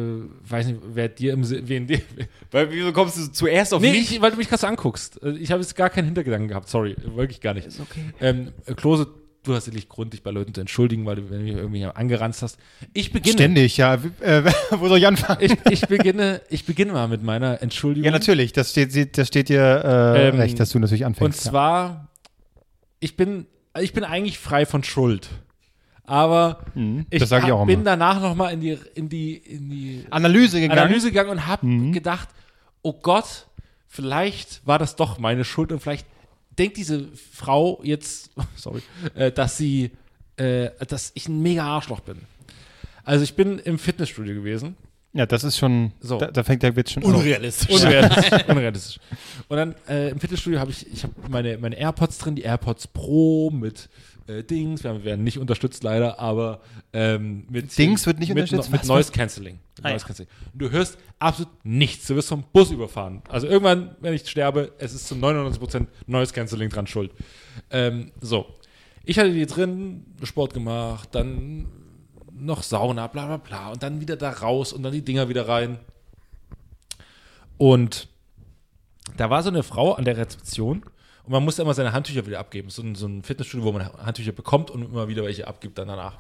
weiß nicht, wer dir im Sinn, wen dir,
Weil, wieso kommst du zuerst auf
Nee,
mich?
ich, weil du mich gerade so anguckst. Äh, Ich habe jetzt gar keinen Hintergedanken gehabt, sorry, wirklich gar nicht. Ist okay. Ähm, äh, Klose, du hast sicherlich Grund, dich bei Leuten zu entschuldigen, weil du wenn du mich irgendwie angeranzt hast. Ich beginne.
Ständig, ja. Äh, wo soll ich anfangen?
Ich, ich, beginne, ich beginne mal mit meiner Entschuldigung.
ja, natürlich. Das steht, das steht dir äh,
Ähm,
recht, dass du natürlich
Und
anfängst. ja.
zwar, ich bin, ich bin eigentlich frei von Schuld. Aber ich,
Mhm. sag ich
hab- bin danach nochmal in die, in die, in die
Analyse gegangen.
Analyse gegangen und habe
Mhm.
gedacht, oh Gott, vielleicht war das doch meine Schuld und vielleicht denkt diese Frau jetzt, sorry, äh, dass sie, äh, dass ich ein mega Arschloch bin. Also ich bin im Fitnessstudio gewesen.
Ja, das ist schon,
So.
da, da fängt der Witz schon
Unrealistisch. Unrealistisch. Unrealistisch. Und dann äh, im Fitnessstudio habe ich, ich habe meine, meine AirPods drin, die AirPods Pro mit äh, Dings, wir haben- werden nicht unterstützt leider, aber ähm, mit
Dings wird nicht
mit,
unterstützt?
Mit
Was-
Noise Cancelling.
Ah,
Noise. Cancelling. Und du hörst absolut nichts. Du wirst vom Bus überfahren. Also irgendwann, wenn ich sterbe, es ist zu 99% Noise Cancelling dran schuld. Ähm, so. Ich hatte die drin, Sport gemacht, dann noch Sauna, bla bla bla. Und dann wieder da raus und dann die Dinger wieder rein. Und da war so eine Frau an der Rezeption und man musste immer seine Handtücher wieder abgeben. So ein, so ein Fitnessstudio, wo man Handtücher bekommt und immer wieder welche abgibt dann danach.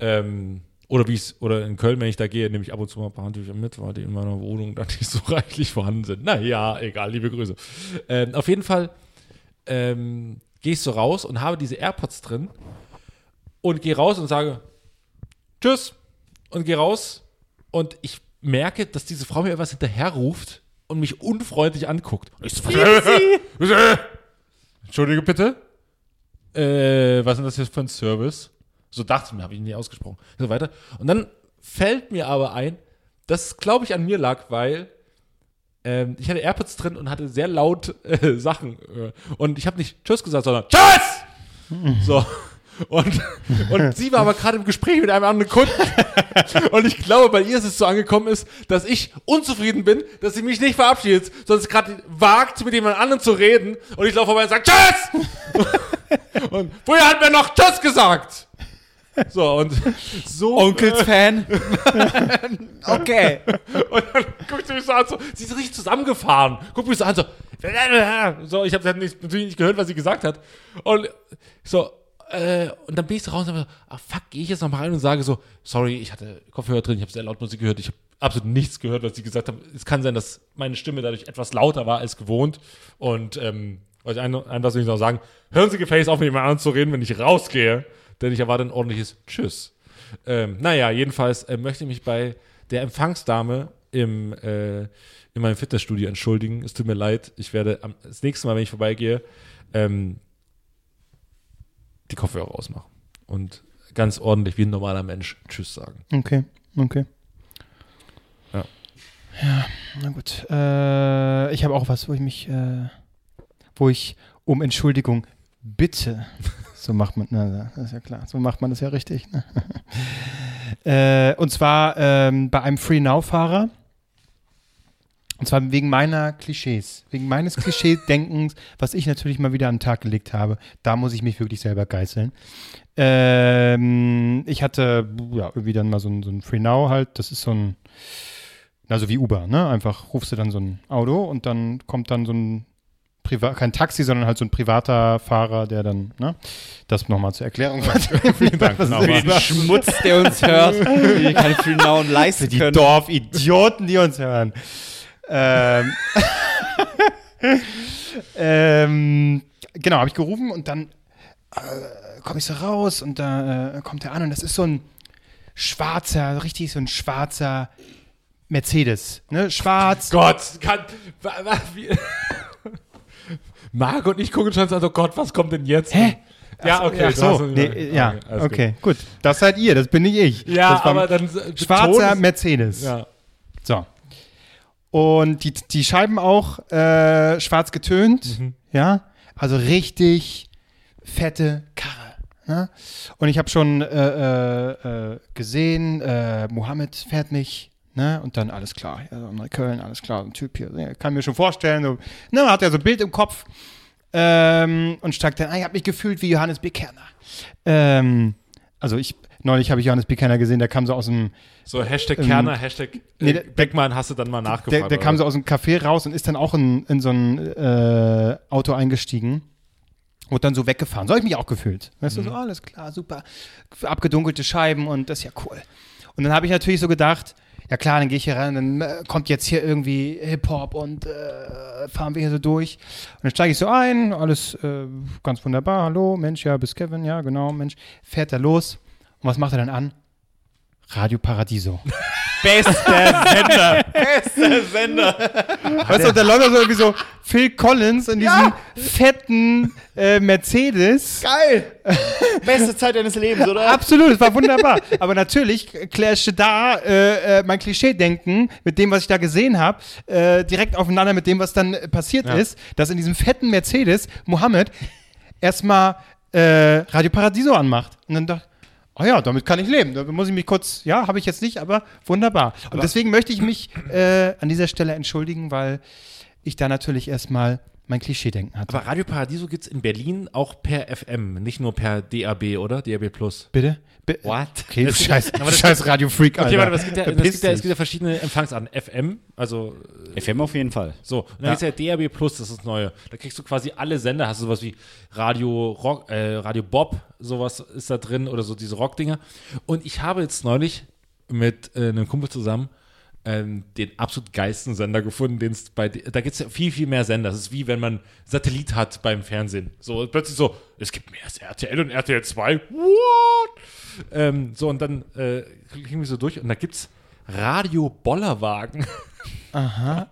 Ähm, oder wie es, oder in Köln, wenn ich da gehe, nehme ich ab und zu mal ein paar Handtücher mit, weil die in meiner Wohnung dann nicht so reichlich vorhanden sind. Naja, egal, liebe Grüße. Ähm, auf jeden Fall ähm, gehe ich so raus und habe diese AirPods drin und gehe raus und sage Tschüss und gehe raus und ich merke, dass diese Frau mir etwas hinterher ruft und mich unfreundlich anguckt. Und ich so, was- Entschuldige bitte. Äh, was ist denn das jetzt für ein Service? So dachte ich mir, habe ich nie ausgesprochen. So weiter. Und dann fällt mir aber ein, dass glaube ich, an mir lag, weil ähm, ich hatte AirPods drin und hatte sehr laut äh, Sachen. Äh, und ich habe nicht Tschüss gesagt, sondern Tschüss! So. Und, und sie war aber gerade im Gespräch mit einem anderen Kunden. Und ich glaube, bei ihr ist es so angekommen ist, dass ich unzufrieden bin, dass sie mich nicht verabschiedet, sondern sie gerade wagt, mit jemand anderem zu reden. Und ich laufe vorbei und sage Tschüss! Und vorher hat mir noch Tschüss gesagt. So, und so.
Onkels-Fan. okay.
Und dann guckt sie mich so an, so, sie ist richtig zusammengefahren. Guckt mich so an, so, so ich habe nicht, natürlich nicht gehört, was sie gesagt hat. Und so, äh, und dann bin ich so raus und so, ah fuck, gehe ich jetzt noch mal rein und sage so, sorry, ich hatte Kopfhörer drin, ich habe sehr laut Musik gehört, ich habe absolut nichts gehört, was sie gesagt haben. Es kann sein, dass meine Stimme dadurch etwas lauter war als gewohnt. Und ähm, wollte ein, ein was will ich noch sagen, hören Sie gefälligst auf, mit jemand anderem zu reden, wenn ich rausgehe, denn ich erwarte ein ordentliches Tschüss. Ähm, naja, jedenfalls äh, möchte ich mich bei der Empfangsdame im, äh, in meinem Fitnessstudio entschuldigen. Es tut mir leid. Ich werde am, das nächste Mal, wenn ich vorbeigehe, ähm, die Kopfhörer ausmachen. Und ganz ordentlich wie ein normaler Mensch Tschüss sagen.
Okay, okay.
Ja.
Ja, na gut. Äh, ich habe auch was, wo ich mich, äh, wo ich um Entschuldigung bitte. So macht man, na, das ist ja klar, so macht man das ja richtig. Ne? äh, und zwar ähm, bei einem Free Now-Fahrer. Und zwar wegen meiner Klischees, wegen meines Klischee-Denkens, was ich natürlich mal wieder an den Tag gelegt habe. Da muss ich mich wirklich selber geißeln. Ähm, ich hatte ja irgendwie dann mal so ein, so ein Free Now halt. Das ist so ein, also wie Uber, ne? Einfach rufst du dann so ein Auto und dann kommt dann so ein Privat, kein Taxi, sondern halt so ein privater Fahrer, der dann, ne? Das nochmal zur Erklärung. Vielen Dank. Was
Für den Schmutz, der uns hört, die keine Freenown leisten
die
können.
Dorfidioten, die uns hören. Ähm, ähm, genau, habe ich gerufen und dann äh, komme ich so raus und da äh, kommt er an und das ist so ein schwarzer, richtig so ein schwarzer Mercedes. Ne? Schwarz.
Gott, kann. wie- Marc und ich gucken schon so, oh Gott, was kommt denn jetzt?
Hä?
Ja, okay.
Ach so, nee, ja,
alles
okay, gut. Das seid ihr, das bin nicht ich.
Gut. Ja,
das war
aber dann. äh,
schwarzer Mercedes.
Ja.
So. Und die, die Scheiben auch äh, schwarz getönt.
Mhm.
Ja. Also richtig fette Karre. Ne? Und ich habe schon äh, äh, äh, gesehen, äh, Mohammed fährt mich. Ne? Und dann alles klar. Ja, so Neukölln, alles klar. Ein Typ hier. Ja, kann mir schon vorstellen. So, ne, hat ja so ein Bild im Kopf. Ähm, und steigt dann, ah, ich habe mich gefühlt wie Johannes B. Kerner. Ähm, also ich, neulich habe ich Johannes B. Kerner gesehen, der kam so aus dem,
So Hashtag
Ähm,
Kerner, Hashtag
nee,
äh,
der-
Beckmann, hast du dann mal nachgefragt.
der, der kam so aus dem Café raus und ist dann auch in, in so ein äh, Auto eingestiegen und dann so weggefahren. So habe ich mich auch gefühlt. Weißt du, so alles klar, super. Abgedunkelte Scheiben und das ist ja cool. Und dann habe ich natürlich so gedacht, ja klar, dann gehe ich hier rein, dann äh, kommt jetzt hier irgendwie Hip-Hop und äh, fahren wir hier so durch. Und dann steige ich so ein, alles äh, ganz wunderbar, hallo, Mensch, ja, bist Kevin, ja, genau, Mensch. Fährt er los und was macht er dann an? Radio Paradiso.
Bester Sender. Bester Sender.
Weißt du, und da läuft so irgendwie so Phil Collins in diesem fetten äh, Mercedes.
Geil. Beste Zeit deines Lebens, oder?
Absolut, es war wunderbar. Aber natürlich clashte da äh, äh, mein Klischee-Denken mit dem, was ich da gesehen habe, äh, direkt aufeinander mit dem, was dann passiert ist, dass in diesem fetten Mercedes Mohammed erstmal äh, Radio Paradiso anmacht. Und dann dachte Oh ja, damit kann ich leben. Da muss ich mich kurz, ja, habe ich jetzt nicht, aber wunderbar. Und deswegen möchte ich mich äh, an dieser Stelle entschuldigen, weil ich da natürlich erstmal mein Klischee-Denken hatte.
Aber Radio Paradiso gibt es in Berlin auch per FM, nicht nur per DAB, oder? DAB Plus.
Bitte? Bi
What?
Okay, du
Das
scheiß,
aber das-
scheiß Radio-Freak, Alter.
Okay, warte, es gibt ja, gibt ja, gibt ja verschiedene Empfangsarten. FM, also
FM auf jeden Fall.
so. Und dann gibt es ja DAB Plus, das ist das Neue. Da kriegst du quasi alle Sender, hast du sowas wie Radio Rock, äh, Radio Bob, sowas ist da drin oder so diese Rockdinger. Und ich habe jetzt neulich mit äh, einem Kumpel zusammen ähm, den absolut geilsten Sender gefunden, den es bei, da gibt es ja viel, viel mehr Sender. Das ist wie wenn man Satellit hat beim Fernsehen. So plötzlich so, es gibt mehr als RTL und RTL 2. What? Ähm, so, und dann äh, kriegen wir so durch und da gibt's Radio Bollerwagen.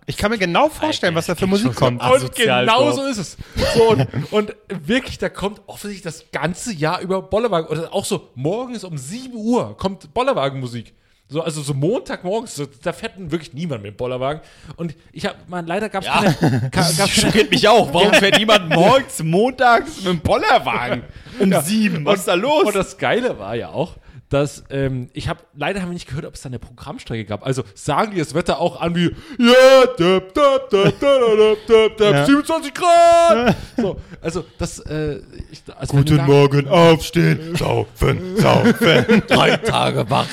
Ich kann mir genau vorstellen, was da für Musik kommt.
Und genau so ist es. So, und, und wirklich, da kommt offensichtlich das ganze Jahr über Bollerwagen. Oder auch so, morgens um 7 Uhr kommt Bollerwagenmusik. So, also so Montagmorgens, so, da fährt wirklich niemand mit dem Bollerwagen. Und ich habe, man, leider gab es keine, ka- keine
Schockiert mich auch. Warum fährt jemand morgens, montags mit dem Bollerwagen um sieben? Was ist da los?
Und das Geile war ja auch, dass ähm, ich habe leider haben wir nicht gehört, ob es da eine Programmstrecke gab. Also sagen die das Wetter auch an wie ja, dab, dab, dab, dab, dab, dab,
Ja.
27 Grad. so, also das äh, ich, also da-
Morgen, aufstehen, saufen, saufen.
drei Tage wach.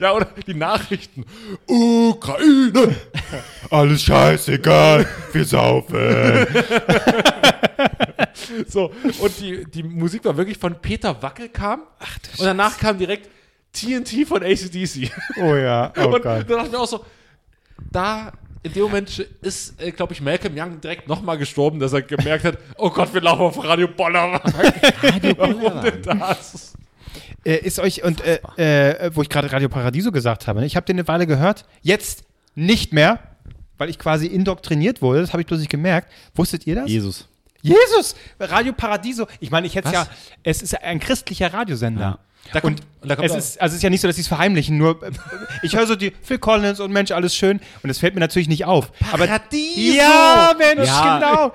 Ja, oder die Nachrichten. Ukraine.
Alles scheißegal, wir saufen.
So, und die, die Musik war wirklich von Peter Wackel kam. Ach, und danach kam direkt TNT von ACDC.
Oh ja, oh
und
Gott.
da dachte ich mir auch so, da in dem Moment ist, äh, glaube ich, Malcolm Young direkt nochmal gestorben, dass er gemerkt hat, oh Gott, wir laufen auf Radio Bollerwagen. Radio Warum denn das?
Äh, ist euch, und äh, äh, wo ich gerade Radio Paradiso gesagt habe, ne? ich habe den eine Weile gehört, jetzt nicht mehr, weil ich quasi indoktriniert wurde, das habe ich bloß nicht gemerkt. Wusstet ihr das?
Jesus.
Jesus! Radio Paradiso. Ich meine, ich hätte
Was?
ja, es ist ein christlicher Radiosender.
Ja.
Da kommt, und da kommt
Es ist, also es ist ja nicht so, dass sie es verheimlichen, nur äh, ich höre so die Phil Collins und Mensch, alles schön und es fällt mir natürlich nicht auf. Aber
Paradiso!
ja, Mensch,
Ja.
genau.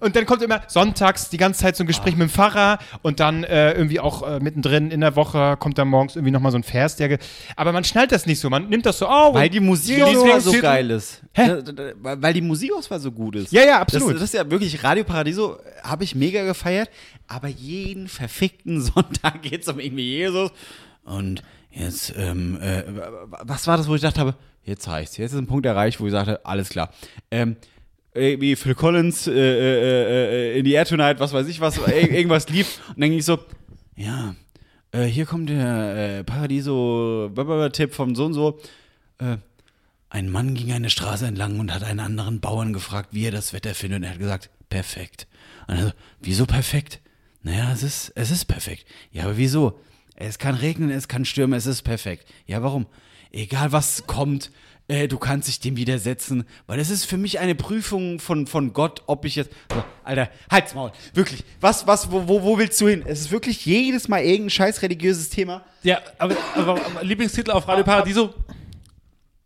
Und dann kommt immer sonntags die ganze Zeit so ein Gespräch mit dem Pfarrer und dann äh, irgendwie auch äh, mittendrin in der Woche kommt dann morgens irgendwie nochmal so ein Vers, der aber man schnallt das nicht so, man nimmt das so auf.
Weil
und-
die Musik auch so geil ist.
Hä?
Weil die Musikauswahl so gut ist.
Ja, ja, absolut.
Das, das ist ja wirklich Radio Paradiso, äh, habe ich mega gefeiert. Aber jeden verfickten Sonntag geht es um irgendwie Jesus. Und jetzt, ähm, äh, was war das, wo ich dachte habe, jetzt reicht's. Jetzt ist ein Punkt erreicht, wo ich sagte, alles klar. Ähm, irgendwie Phil Collins, äh, äh, äh, in the Air Tonight, was weiß ich was, ir- irgendwas lief. Und dann ging ich so, ja, äh, hier kommt der äh, Paradiso-Tipp vom so und so. Äh, ein Mann ging eine Straße entlang und hat einen anderen Bauern gefragt, wie er das Wetter findet. Und er hat gesagt, perfekt. Und er so, wieso perfekt? Naja, es ist, es ist perfekt. Ja, aber wieso? Es kann regnen, es kann stürmen, es ist perfekt. Ja, warum? Egal was kommt, äh, du kannst dich dem widersetzen, weil es ist für mich eine Prüfung von, von Gott, ob ich jetzt. So, Alter, halt's Maul. Wirklich. Was, was, wo, wo, wo willst du hin? Es ist wirklich jedes Mal irgendein scheiß religiöses Thema.
Ja, aber, aber, Lieblingstitel auf Radio Paradiso?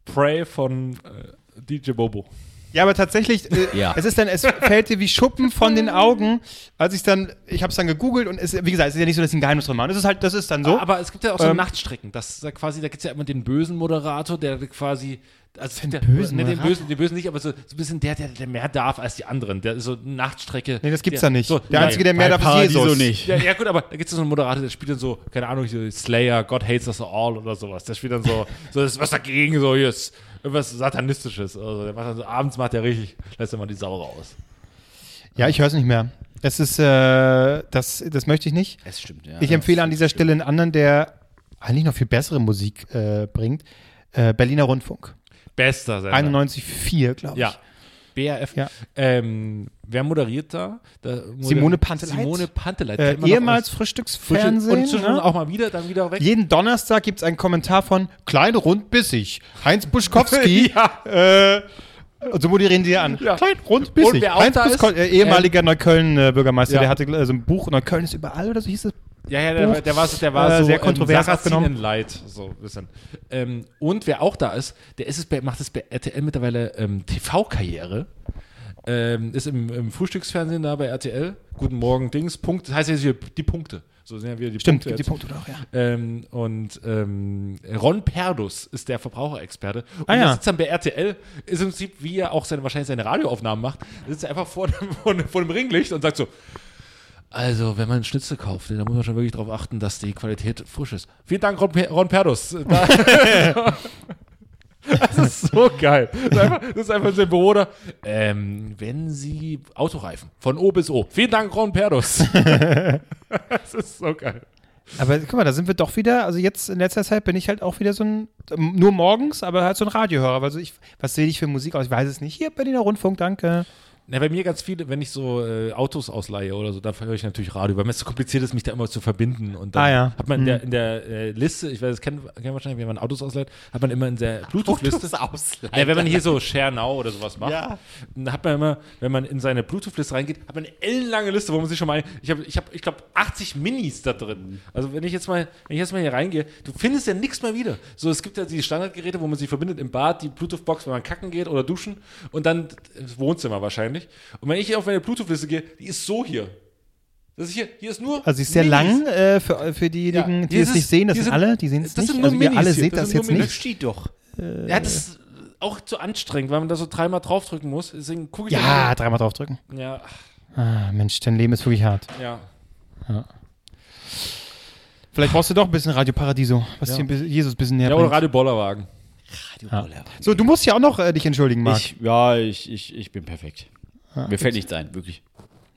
Pray von äh, DJ Bobo.
Ja, aber tatsächlich, äh,
Ja.
es ist dann, es fällt dir wie Schuppen von den Augen, als ich dann, ich habe es dann gegoogelt und es, wie gesagt, es ist ja nicht so, dass ich ein Geheimnis drin mache. Es ist halt, das ist dann so.
Aber es gibt ja auch so
Ähm,
Nachtstrecken. Das ist ja quasi, da gibt es ja immer den bösen Moderator, der quasi. Also gibt ja,
bösen
ne, den bösen, den bösen nicht, aber so, so ein bisschen der, der, der mehr darf als die anderen. Der ist so eine Nachtstrecke.
nee, das gibt's
der,
da nicht.
So,
der
nein.
Einzige, der mehr darf, ist Jesus.
nicht.
Ja, ja, gut, aber da gibt es so einen Moderator, der spielt dann so, keine Ahnung, so Slayer, God hates us all oder sowas. Der spielt dann so, so das ist was dagegen, so hier ist irgendwas Satanistisches. Also der macht dann so, abends macht der richtig, lässt er mal die Sau raus.
Ja, ich höre es nicht mehr. Es ist, äh, das, das möchte ich nicht.
Es stimmt, ja.
Ich empfehle an dieser Stelle einen anderen, der eigentlich noch viel bessere Musik äh, bringt. Äh, Berliner Rundfunk.
Bester Sender.
91,4, glaube ich.
Ja. BRF.
Ja.
Ähm, wer moderiert da? da moder-
Simone Panteleit.
Simone Panteleit.
Äh, ehemals Frühstücksfernsehen.
Frühstück- Und
ne?
auch mal wieder, dann wieder weg.
Jeden Donnerstag gibt es einen Kommentar von Klein, rund, bissig. Heinz Buschkowski. äh, und so moderieren die an.
Ja.
Klein, rund, bissig.
Und wer auch
Heinz
da ist,
äh, ehemaliger Neukölln-Bürgermeister,
Ja.
der hatte äh, so ein Buch, Neukölln ist überall oder so hieß es.
Ja, ja, der, der war, so- der war
Äh,
so
sehr kontrovers
ähm,
aufgenommen.
Light, so ein bisschen. Ähm, und wer auch da ist, der ist es bei, macht es bei RTL mittlerweile ähm, TV-Karriere. Ähm, ist im, im Frühstücksfernsehen da bei RTL. Guten Morgen, Dings, Punkt. Das heißt jetzt wieder die Punkte. So sind ja wieder die
Stimmt,
Punkte.
gibt die. Punkte auch, ja.
Ähm, und ähm, Ron Perdus ist der Verbraucherexperte. Und
Ah,
der
ja.
sitzt dann bei RTL, ist im Prinzip, wie er auch seine, wahrscheinlich seine Radioaufnahmen macht, sitzt er einfach vor, dem, vor dem Ringlicht und sagt so, also, wenn man Schnitzel kauft, dann muss man schon wirklich darauf achten, dass die Qualität frisch ist. Vielen Dank, Ron, Pe- Ron Perdus. Da- das ist so geil. Das ist einfach, das ist einfach so ein Büro da. Ähm, wenn Sie Autoreifen von O bis O. Vielen Dank, Ron Perdus. das ist so geil.
Aber guck mal, da sind wir doch wieder, also jetzt in letzter Zeit bin ich halt auch wieder so ein, nur morgens, aber halt so ein Radiohörer. Also ich, was sehe ich für Musik aus? Ich weiß es nicht. Hier, Berliner Rundfunk, danke.
Na, bei mir ganz viele, wenn ich so äh, Autos ausleihe oder so, dann höre ich natürlich Radio, weil mir es so kompliziert ist, mich da immer zu verbinden. Und dann
Ah, ja.
hat man in der, in der äh, Liste, ich weiß, das kennen, kennen wahrscheinlich, wenn man Autos ausleiht, hat man immer in der Bluetooth-Liste. Ja, wenn man hier so Share Now oder sowas macht,
Ja.
dann hat man immer, wenn man in seine Bluetooth-Liste reingeht, hat man eine ellenlange Liste, wo man sich schon mal, ich habe, ich, hab, ich glaube, 80 Minis da drin. Also wenn ich jetzt mal, wenn ich jetzt mal hier reingehe, du findest ja nichts mehr wieder. So, es gibt ja die Standardgeräte, wo man sich verbindet im Bad, die Bluetooth-Box, wenn man kacken geht oder duschen und dann das Wohnzimmer wahrscheinlich. Und wenn ich auf meine Bluetooth-Liste gehe, die ist so hier. Das ist hier, hier ist nur.
Also sie ist sehr
Minis.
lang äh, für, für diejenigen,
Ja,
die es nicht sehen. Das
diese-
sind alle, die sehen es
das
nicht.
sind nur
also ihr alle
hier,
seht
das
das,
sind
jetzt
Minis.
nicht.
steht doch.
Ja, das ist auch zu anstrengend, weil man da so dreimal draufdrücken muss. Deswegen gucke ich
Ja, dreimal draufdrücken.
Ja,
Ah, Mensch, dein Leben ist wirklich hart.
ja.
Vielleicht brauchst du doch ein bisschen Radio Paradiso, was
Ja.
dir ein bisschen- Jesus ein bisschen näher
Ja, oder
bringt.
Radio Bollerwagen.
So, du musst ja auch noch äh, dich entschuldigen, Marc.
Ich, ja, ich, ich, ich bin perfekt. Mir fällt nichts ein, wirklich.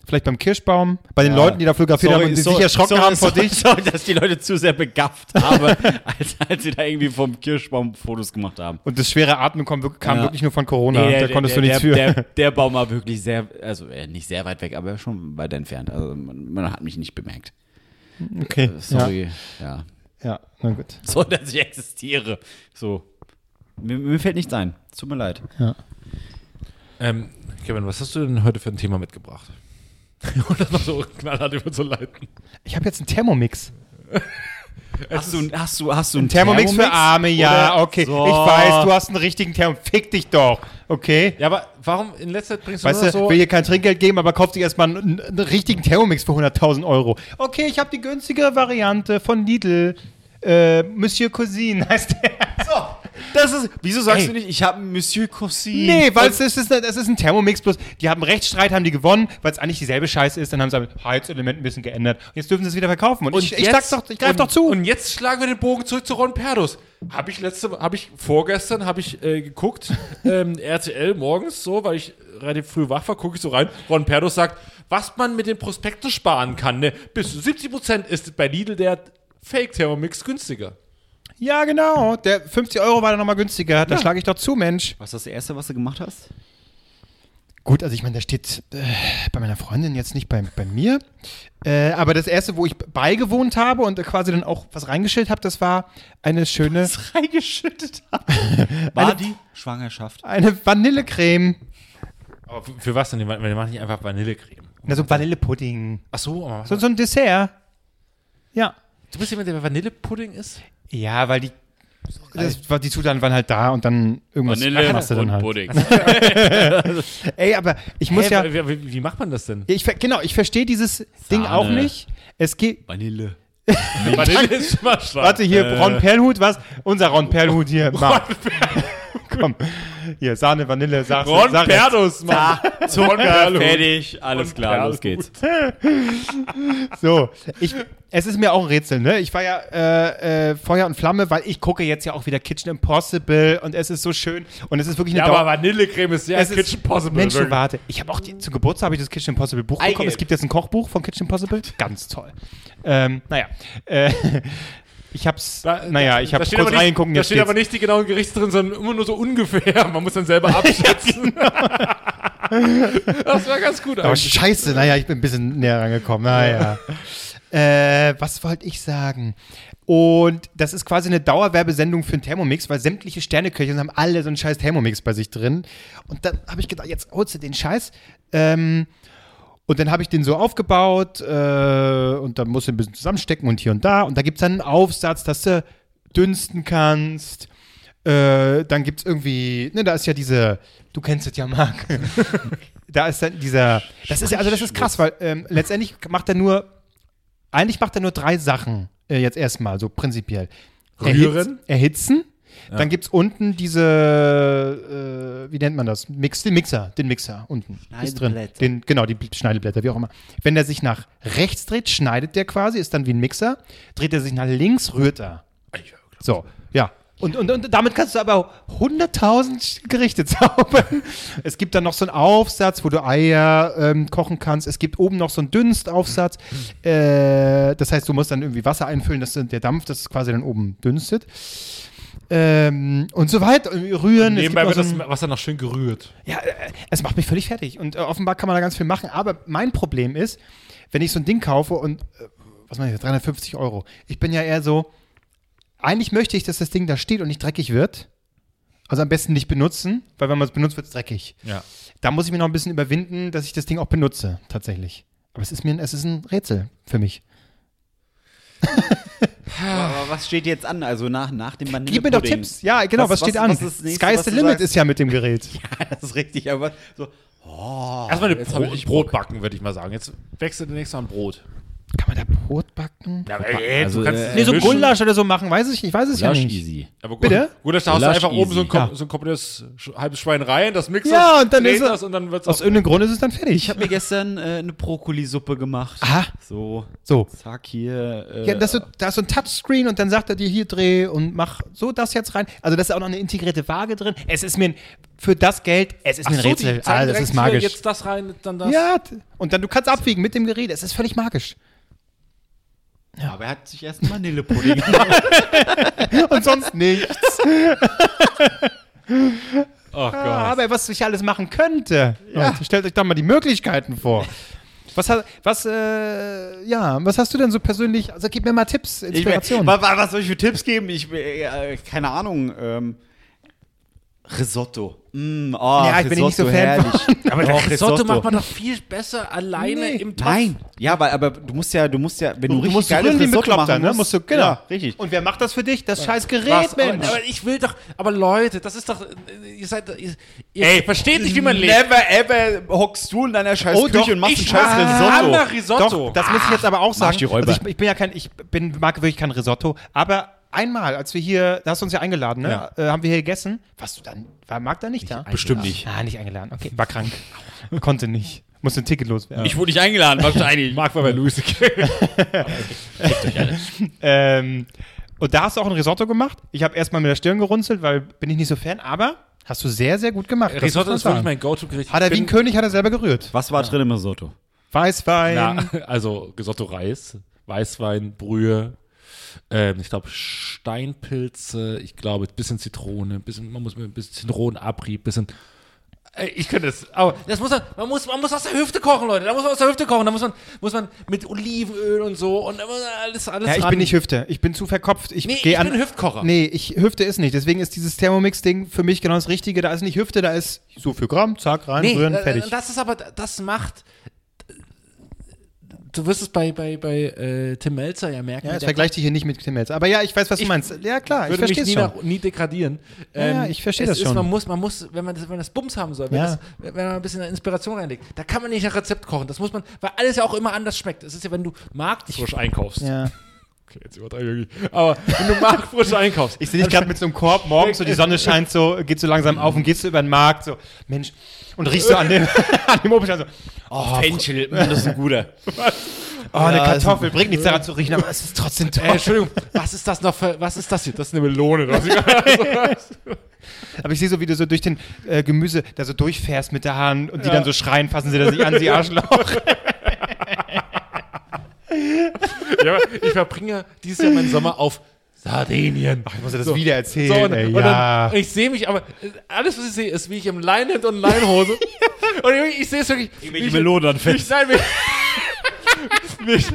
Vielleicht beim Kirschbaum, bei den
Ja.
Leuten, die da fotografiert haben und die sich erschrocken
sorry,
haben vor
sorry,
dich.
Sorry, dass die Leute zu sehr begafft haben, als, als sie da irgendwie vom Kirschbaum Fotos gemacht haben.
Und das schwere Atmen kam, wirklich- kam
Ja.
wirklich nur von Corona.
Nee,
da konntest du
der,
nichts
der,
für.
Der, der Baum war wirklich sehr, also äh, nicht sehr weit weg, aber schon weit entfernt. Also man, man hat mich nicht bemerkt.
okay.
Äh, Sorry, ja.
Ja. ja, na gut.
So, dass ich existiere. So. Mir, mir fällt nichts ein. Tut mir leid.
Ähm, Kevin, was hast du denn heute für ein Thema mitgebracht? Und das noch so knallhart überzuleiten.
Ich habe jetzt einen Thermomix.
Hast du, hast du, hast du
Ein Thermomix, für Arme, ja,
Oder-
okay.
So.
Ich weiß, du hast einen richtigen Thermomix. Fick dich doch, okay?
Ja, aber warum in letzter Zeit bringst du
Weißt
nur
du,
so...
will hier kein Trinkgeld geben, aber kauft sich erstmal einen, einen richtigen Thermomix für 100.000 Euro. Okay, ich habe die günstigere Variante von Lidl. Äh, Monsieur Cousin heißt der. So.
Das ist, wieso sagst
Ey.
du nicht, ich habe Monsieur Cousin?
Nee, weil es ist, ist, es ist ein Thermomix plus. Die haben Rechtsstreit, haben die gewonnen, weil es eigentlich dieselbe Scheiße ist. Dann haben sie das Heizelement ein bisschen geändert. Und jetzt dürfen sie es wieder verkaufen. Und, ich, ich, sag's doch, ich greif
und,
doch zu.
Und jetzt schlagen wir den Bogen zurück zu Ron Perdus. Habe ich letzte, habe ich vorgestern, habe ich äh, geguckt, ähm, RTL morgens so, weil ich relativ früh wach war, gucke ich so rein. Ron Perdus sagt, was man mit den Prospekten sparen kann. Ne? Bis zu 70% ist bei Lidl der Fake-Thermomix günstiger.
Ja, genau. Der 50 Euro war dann nochmal günstiger. Da schlage ich doch zu, Mensch.
Was ist das Erste, was du gemacht hast?
Gut, also ich meine, da steht äh, bei meiner Freundin jetzt nicht bei, bei mir. Äh, aber das erste, wo ich beigewohnt habe und quasi dann auch was reingestellt habe, das war eine schöne,
reingeschüttet habe. War die Schwangerschaft.
eine Vanillecreme.
Aber für, für was denn? Wir machen nicht einfach Vanillecreme.
Na, so Vanillepudding.
Ach so, was
So, so ein Dessert. Ja.
du bist jemand, der bei Vanillepudding ist?
Ja, weil die, das, war- die Zutaten waren halt da und dann irgendwas machst du dann halt.
Pudding.
Ey, aber ich muss
Hä,
ja,
wie, wie, macht man das denn?
ich, genau, ich verstehe dieses Ding auch nicht. Es geht,
Vanille.
Vanille ist immer stark.
warte hier, Ron Perlhut, was? Unser Ron Perlhut hier, Marc. Komm, hier, Sahne, Vanille, sag,
Ron
sag jetzt.
Perdus, Mann.
Zucker, fertig, alles klar, los
Perlhut.
geht's.
So, ich, es ist mir auch ein Rätsel, ne? Ich war ja äh, äh, Feuer und Flamme, weil ich gucke jetzt ja auch wieder Kitchen Impossible und es ist so schön und es ist wirklich eine
Ja,
Dauer-
aber Vanillecreme ist sehr
es ist,
Kitchen Possible.
Mensch,
wirklich.
warte. Ich habe auch die, zum Geburtstag habe ich das Kitchen Impossible Buch bekommen.
Eigelb.
Es gibt jetzt ein Kochbuch von Kitchen Impossible. Ganz toll. Ähm, naja. Äh, Ich hab's,
Da-
naja, ich hab
da steht
kurz
aber nicht,
reingucken,
Da
jetzt
steht aber
steht's.
nicht die genauen Gerichte drin, sondern immer nur so ungefähr. Man muss dann selber abschätzen. das war ganz gut
Aber
eigentlich.
scheiße, naja, ich bin ein bisschen näher rangekommen. Naja. äh, was wollte ich sagen? Und das ist quasi eine Dauerwerbesendung für einen Thermomix, weil sämtliche Sterneköche haben alle so einen scheiß Thermomix bei sich drin. Und dann habe ich gedacht, jetzt holst du den Scheiß. Ähm, und dann habe ich den so aufgebaut äh, und dann musst du ein bisschen zusammenstecken und hier und da. Und da gibt es dann einen Aufsatz, dass du dünsten kannst. Äh, dann gibt es irgendwie, ne, da ist ja diese, du kennst es ja, Marc. da ist dann dieser, das ist ja, also das ist krass, weil ähm, letztendlich macht er nur, eigentlich macht er nur drei Sachen äh, jetzt erstmal, so prinzipiell.
Rühren.
Erhitz, erhitzen. Dann gibt es unten diese, äh, wie nennt man das? Mix, den Mixer, den Mixer unten. Ist drin.
Schneideblätter.
Den, genau, die Schneideblätter, wie auch immer. Wenn der sich nach rechts dreht, schneidet der quasi, ist dann wie ein Mixer. Dreht er sich nach links, rührt er. So, ja. Und, und, und damit kannst du aber 100.000 Gerichte zaubern. Es gibt dann noch so einen Aufsatz, wo du Eier ähm, kochen kannst. Es gibt oben noch so einen Dünstaufsatz. Äh, das heißt, du musst dann irgendwie Wasser einfüllen, dass der Dampf, das quasi dann oben dünstet. Ähm, und so weiter. Rühren.
Nebenbei wird
so
das Wasser noch schön gerührt.
ja, äh, es macht mich völlig fertig. Und äh, offenbar kann man da ganz viel machen. Aber mein Problem ist, wenn ich so ein Ding kaufe und, äh, was meine ich, 350 Euro. Ich bin ja eher so, eigentlich möchte ich, dass das Ding da steht und nicht dreckig wird. Also am besten nicht benutzen, weil wenn man es benutzt, wird es dreckig.
Ja.
Da muss ich mir noch ein bisschen überwinden, dass ich das Ding auch benutze, tatsächlich. Aber es ist mir, es ist ein Rätsel für mich.
Aber was steht jetzt an? Also nach, nach dem Vanillepudding?
Gib mir doch Tipps. Ja, genau, was,
Was-
steht
was-
an?
was ist nächste,
Sky's the limit
sagst?
ist ja mit dem Gerät.
das ist richtig, aber so.
Erstmal eine
ich
Brot backen, würde ich mal sagen. Jetzt wechselt demnächst an Brot.
Kann man da Brot backen?
Ja,
Also,
du kannst
äh,
Nee, so
mischen.
Gulasch oder so machen, weiß ich, ich weiß es ja
Gulasch
nicht.
easy.
Aber gut,
Bitte?
Gut, da hast du
Gulasch
einfach oben so ein,
easy.
Ja.
so ein komplettes halbes Schwein rein, das mixt
Ja, und dann ist
das und dann wird es
Aus irgendeinem Grund ist es dann fertig.
Ich habe mir gestern äh, eine Brokkolisuppe gemacht.
Aha.
So,
So.
zack, hier. Äh,
Ja, das, so- da ist so ein Touchscreen und dann sagt er dir hier dreh und mach so das jetzt rein. Also da ist auch noch eine integrierte Waage drin. Es ist mir ein, für das Geld, es ist mir ein Rätsel.
die zeigen
Ah, das ist magisch.
Jetzt das rein, dann das.
Ja, und dann du kannst abwiegen mit dem Gerät. Es ist völlig magisch.
Aber er hat sich erst einen Vanillepudding gemacht.
Und sonst nichts.
Oh Gott.
Aber was ich alles machen könnte. Leute, stellt euch doch mal die Möglichkeiten vor. Was, was, äh, ja, was hast du denn so persönlich? Also gib mir mal Tipps,
Ich,
Inspiration.
was, was soll ich für Tipps geben? Ich, äh, keine Ahnung. Ähm, Risotto. Mm, oh,
Ja, ich bin nicht so Fan
herrlich.
Aber
Doch,
Risotto, macht man doch viel besser alleine
Nee.
im Topf.
Nein, ja, aber, aber du musst ja, du musst ja, wenn du,
du
richtig geiles
ein
Risotto machen
ne?
musst,
Musst du, genau.
Ja, richtig.
Und wer macht das für dich? Das scheiß Gerät,
Was?
Mensch.
aber ich will doch, aber Leute, das ist doch, ihr seid, ihr, ihr versteht nicht, wie man lebt.
Never ever hockst du in deiner scheiß
Oh,
Küche
doch,
und machst
ich
einen scheiß Risotto.
Risotto.
Doch, das muss ich jetzt aber auch sagen. Also ich, ich bin ja kein, ich bin, mag wirklich kein Risotto, aber einmal, als wir hier, da hast du uns ja eingeladen, ne?
Ja.
Äh, haben wir hier gegessen. Warst du dann, war Marc da nicht da?
Bestimmt nicht.
Ah, nicht eingeladen, okay. War krank. Konnte nicht. Musste ein Ticket loswerden.
Ich wurde nicht eingeladen, wahrscheinlich.
Marc war bei Luis.
Ähm, und da hast du auch ein Risotto gemacht. Ich habe erstmal mit der Stirn gerunzelt, weil bin ich nicht so Fan, aber hast du sehr, sehr gut gemacht. Das
Risotto ist wirklich mein Go-To-Gericht.
Hat er wie ein König, hat er selber gerührt.
Was war drin im Risotto?
Weißwein.
Ja, also Risotto Reis, Weißwein, Brühe, ähm, ich glaube Steinpilze, ich glaube ein bisschen Zitrone, ein bisschen, man muss mit ein bisschen Zitronenabrieb, bisschen Ey, ich könnte das, aber das muss man, man muss, man muss aus der Hüfte kochen, Leute. Da muss man aus der Hüfte kochen. Da muss man, muss man mit Olivenöl und so und alles, alles
Ja, ich
ran.
bin nicht Hüfte. Ich bin zu verkopft. Ich
Nee, ich
an.
bin Hüftkocher.
Nee, ich, Hüfte ist nicht. Deswegen ist dieses Thermomix-Ding für mich genau das Richtige. Da ist nicht Hüfte, da ist so viel Gramm, zack, rein,
Nee,
rühren,
äh,
fertig.
das ist aber, das macht. Du wirst es bei, bei, bei äh, Tim Melzer ja merken.
ja,
der
das vergleicht dich hier nicht mit Tim Melzer. Aber ja, ich weiß, was du
Ich
meinst. Ja, klar, ich
würde mich
verstehe
nie,
es schon.
nach, nie degradieren.
Ja, ja, ich verstehe
es
das
ist,
schon.
Man muss, man muss, wenn man das, wenn man das Bums haben soll, wenn,
Ja.
das, wenn man ein bisschen Inspiration reinlegt, da kann man nicht nach Rezept kochen. Das muss man, weil alles ja auch immer anders schmeckt. Es ist ja, wenn du Marktfrisch einkaufst.
Ja.
Okay, jetzt übertreibe ich wirklich. Aber wenn du Marktfrisch einkaufst.
Ich sehe dich gerade mit so einem Korb morgens, so die Sonne scheint so, geht so langsam auf und gehst so über den Markt, so, Mensch, und riechst so an dem, an dem Obststand so,
Oh, Fenchel, das ist ein guter.
oh, eine Kartoffel, bringt nichts daran zu riechen, aber es ist trotzdem toll.
Äh, Entschuldigung, was ist das noch für, was ist das hier? Das ist eine Melone. Das
Aber ich sehe so, wie du so durch den äh, Gemüse da so durchfährst mit der Hand und die
Ja.
dann so schreien, fassen sie da sich an, sie Arschloch.
Ja, ich verbringe dieses Jahr meinen Sommer auf Sardinien.
Ich muss dir das
So.
wieder erzählen.
So, und,
ey,
und
ja.
dann, ich sehe mich, aber alles, was ich sehe, ist, wie ich im Leinhemd und Leinhose. und ich, ich sehe es wirklich. wie ich-
Melonen an
wie ich, nein, wie, wie ich,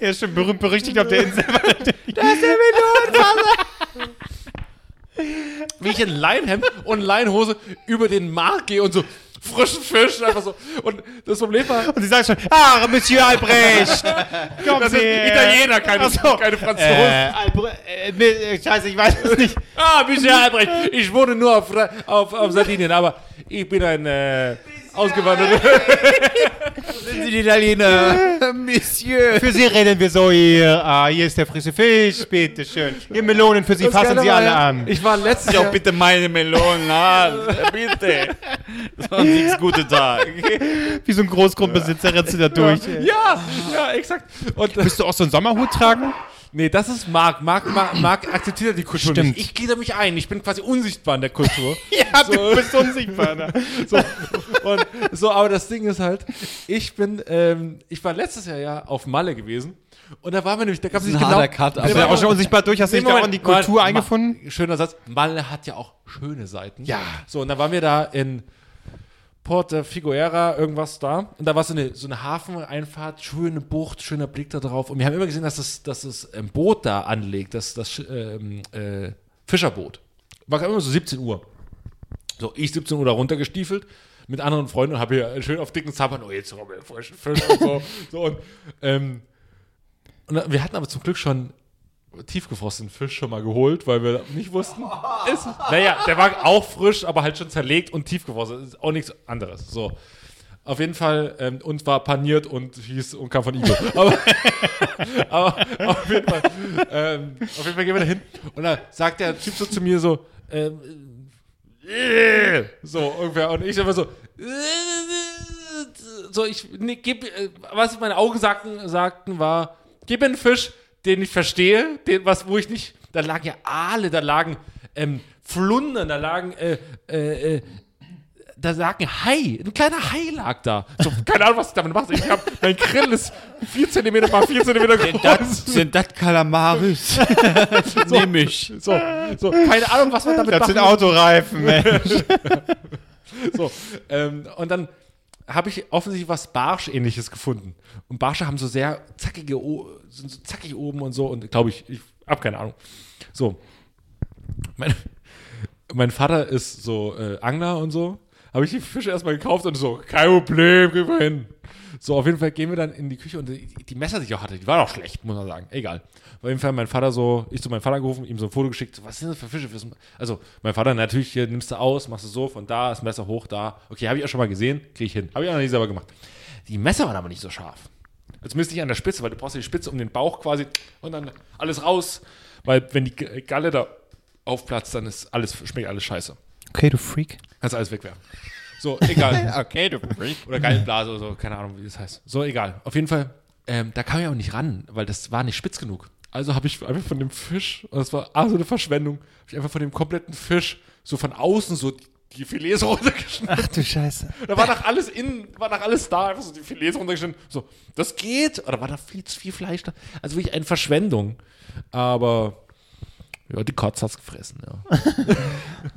er ist schon berühmt berüchtigt auf der Insel.
wie ich in Leinhemd und Leinhose über den Markt gehe und so frischen Fisch einfach so. Und das Problem war,
Und sie sagt schon, ah, Monsieur Albrecht. Kommen
das sind. Italiener, keine,
so.
keine Franzosen.
Äh, Albrecht, äh, äh, scheiße, ich weiß es nicht.
Ah, Monsieur Albrecht, ich wohne nur auf, auf, auf Sardinien, aber ich bin ein äh, Ausgewanderter.
Sind Sie die Italiener? Monsieur.
Für Sie reden wir so hier. Ah, hier ist der frische Fisch, bitte schön. Hier Melonen für Sie, fassen Sie alle an.
Ich war letztes
Ja,
Jahr,
bitte meine Melonen an. Bitte. So ein nichts gute Tag.
Wie so ein Großgrundbesitzer rennst du da durch.
ja, ja, exakt. Und,
Müsst du auch so einen Sommerhut tragen?
Nee, das ist Marc. Marc, Marc, Marc akzeptiert die Kultur
Stimmt.
nicht. Ich glieder mich ein. Ich bin quasi unsichtbar in der Kultur.
Ja, du bist unsichtbar. Ne?
so, und, so, aber das Ding ist halt, ich bin, ähm, ich war letztes Jahr ja auf Malle gewesen. Und da war mir nämlich, da gab es nicht genau.
Cut,
warte
ja auch schon unsichtbar durch? Hast du dich da auch in die Kultur
Mal-
eingefunden?
Schöner Satz. Malle hat ja auch schöne Seiten.
Ja.
So, und dann waren wir da in Porta Figuera, irgendwas da. Und da war so eine, so eine Hafeneinfahrt, schöne Bucht, schöner Blick da drauf. Und wir haben immer gesehen, dass das, dass das ähm, Boot da anlegt, das, das ähm, äh, Fischerboot. War immer so 17 Uhr. So, ich 17 Uhr da runtergestiefelt mit anderen Freunden und habe hier schön auf dicken Zappern, oh, jetzt kommen wir frischen Fisch und so. so und, ähm, und wir hatten aber zum Glück schon tiefgefrosteten Fisch schon mal geholt, weil wir nicht wussten. Ist, naja, der war auch frisch, aber halt schon zerlegt und tiefgefrostet. Ist auch nichts anderes. So. Auf jeden Fall, ähm, und war paniert und hieß und kam von Iglo. Aber, aber auf jeden Fall, ähm, auf jeden Fall gehen wir da hin. Und dann sagt der Typ so zu mir so, ähm, äh, so ungefähr. Und ich einfach so, äh, so ich nee, geb, äh, was meine Augen sagten, sagten war, gib mir einen Fisch, den ich verstehe, den, was, wo ich nicht, da lagen ja Aale, da lagen ähm, Flundern, da lagen, äh, äh, äh, da lag ein Hai, ein kleiner Hai lag da. So, keine Ahnung, was ich damit mache. Ich hab, mein Grill ist 4 cm mal 4 cm groß.
Sind das Kalamaris? Nehm ich.
So, so, keine Ahnung, was man damit
Das sind
machen
Autoreifen, Mensch.
So, ähm, und dann habe ich offensichtlich was Barsch-ähnliches gefunden. Und Barsche haben so sehr zackige, o sind so zackig oben und so. Und glaube ich, ich habe keine Ahnung. So. Mein, mein Vater ist so äh, Angler und so. Habe ich die Fische erstmal gekauft und so, kein Problem, kriegen wir hin. So, auf jeden Fall gehen wir dann in die Küche und die, die Messer, die ich auch hatte, die waren auch schlecht, muss man sagen. Egal. Auf jeden Fall mein Vater so, ich zu meinem Vater gerufen, ihm so ein Foto geschickt, so, was sind das für Fische? Also, mein Vater, natürlich, hier nimmst du aus, machst du so, von da, das Messer hoch, da. Okay, habe ich auch schon mal gesehen, kriege ich hin. Habe ich auch noch nie selber gemacht. Die Messer waren aber nicht so scharf. Zumindest nicht an der Spitze, weil du brauchst ja die Spitze um den Bauch quasi und dann alles raus. Weil wenn die Galle da aufplatzt, dann ist alles, schmeckt alles scheiße.
Okay, du Freak.
Kannst alles wegwerfen. So, egal.
Okay, du Freak.
Oder Gallenblase oder so, keine Ahnung, wie das heißt. So, egal. Auf jeden Fall, ähm, da kam ich aber nicht ran, weil das war nicht spitz genug. Also habe ich einfach von dem Fisch, und das war ah, so eine Verschwendung, habe ich einfach von dem kompletten Fisch so von außen so die, die Filets runtergeschnitten.
Ach du Scheiße.
Da war noch alles innen, war noch alles da, einfach so die Filets runtergeschnitten. So, das geht. Oder war da viel zu viel Fleisch da? Also wirklich eine Verschwendung. Aber ja, die Kotz hat's gefressen, ja.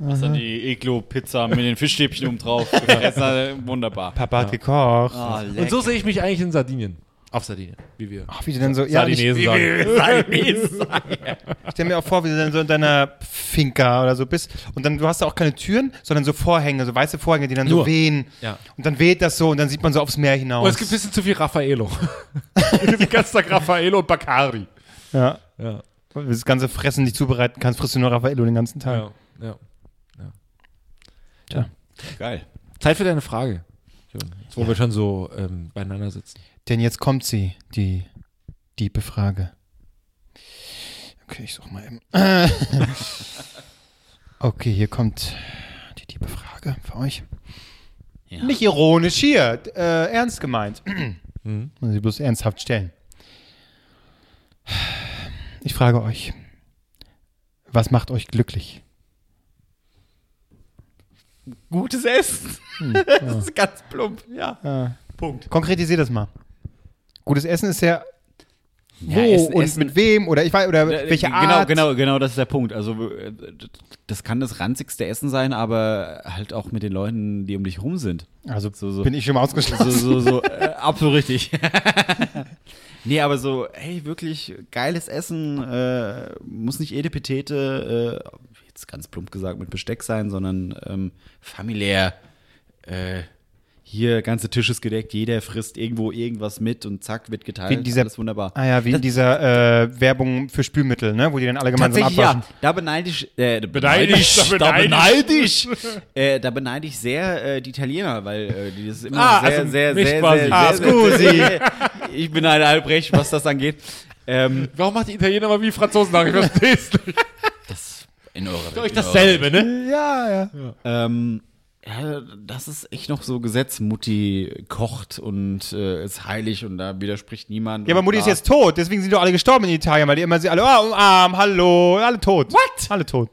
Hast dann die Eglo-Pizza mit den Fischstäbchen oben drauf. gefressen. Also, Wunderbar.
Papa hat gekocht.
Ah,
Und so sehe ich mich eigentlich in Sardinien. Auf Sardinien, wie wir.
Ach, wie du denn so, ja, ich,
Sardinesen sagen.
ich stell mir auch vor, wie du dann so in deiner Finca oder so bist und dann, du hast da auch keine Türen, sondern so Vorhänge, so weiße Vorhänge, die dann
Nur.
so wehen.
Ja.
Und dann weht das so und dann sieht man so aufs Meer hinaus.
Und es gibt ein bisschen zu viel Raffaello. Den ganzen Tag Raffaello und Bacardi.
ja.
Ja,
Weil du das ganze Fressen nicht zubereiten kannst, frisst du nur Raffaello den ganzen Tag.
ja, ja.
Geil.
Zeit für deine Frage. Jetzt, wo wir schon so ähm, beieinander sitzen.
Denn jetzt kommt sie, die diepe Frage. Okay, ich such mal eben. okay, hier kommt die diepe Frage für euch.
Ja.
Nicht ironisch hier, äh, ernst gemeint.
Mhm.
Muss ich bloß ernsthaft stellen. Ich frage euch, was macht euch glücklich?
Gutes Essen. das ist ganz plump. Ja.
Ja.
Punkt.
Konkretisier das mal. Gutes Essen ist ja wo
Essen-
und
Essen-
mit wem oder ich weiß oder welche
Genau,
Art.
genau, genau, das ist der Punkt. Also äh, das kann das ranzigste Essen sein, aber halt auch mit den Leuten, die um dich rum sind.
Also
So, so.
bin ich schon mal ausgeschlossen.
So, so, so, äh, absolut richtig. nee, aber so, hey, wirklich geiles Essen, äh, muss nicht Edepetete, äh, jetzt ganz plump gesagt, mit Besteck sein, sondern ähm, familiär. Äh, hier, ganze Tisch ist gedeckt, jeder frisst irgendwo irgendwas mit und zack, wird geteilt.
Wie in dieser-
alles wunderbar.
Ah ja, wie in dieser äh, Werbung für Spülmittel, ne? Wo die dann alle gemeinsam abwaschen.
ja, da beneide ich, äh,
Beneide ich, da beneide
ich, äh, da beneide ich sehr äh, die Italiener, weil äh, die das immer
Ah,
sehr,
also
sehr, sehr,
quasi.
sehr,
Ah,
sehr, sehr, sehr, sehr, Ich beneide Albrecht, was das angeht. Ähm,
Warum macht die Italiener mal wie Franzosen nach? Ich versteh's nicht.
das in eurer
Ist euch dasselbe, ne?
Ja, ja.
Ähm, ja, das ist echt noch so Gesetz. Mutti kocht und äh, ist heilig und da widerspricht niemand.
Ja, aber Mutti ist jetzt tot, deswegen sind doch alle gestorben in Italien, weil die immer sie alle, ah, umarm, hallo, alle tot.
What?
Alle tot.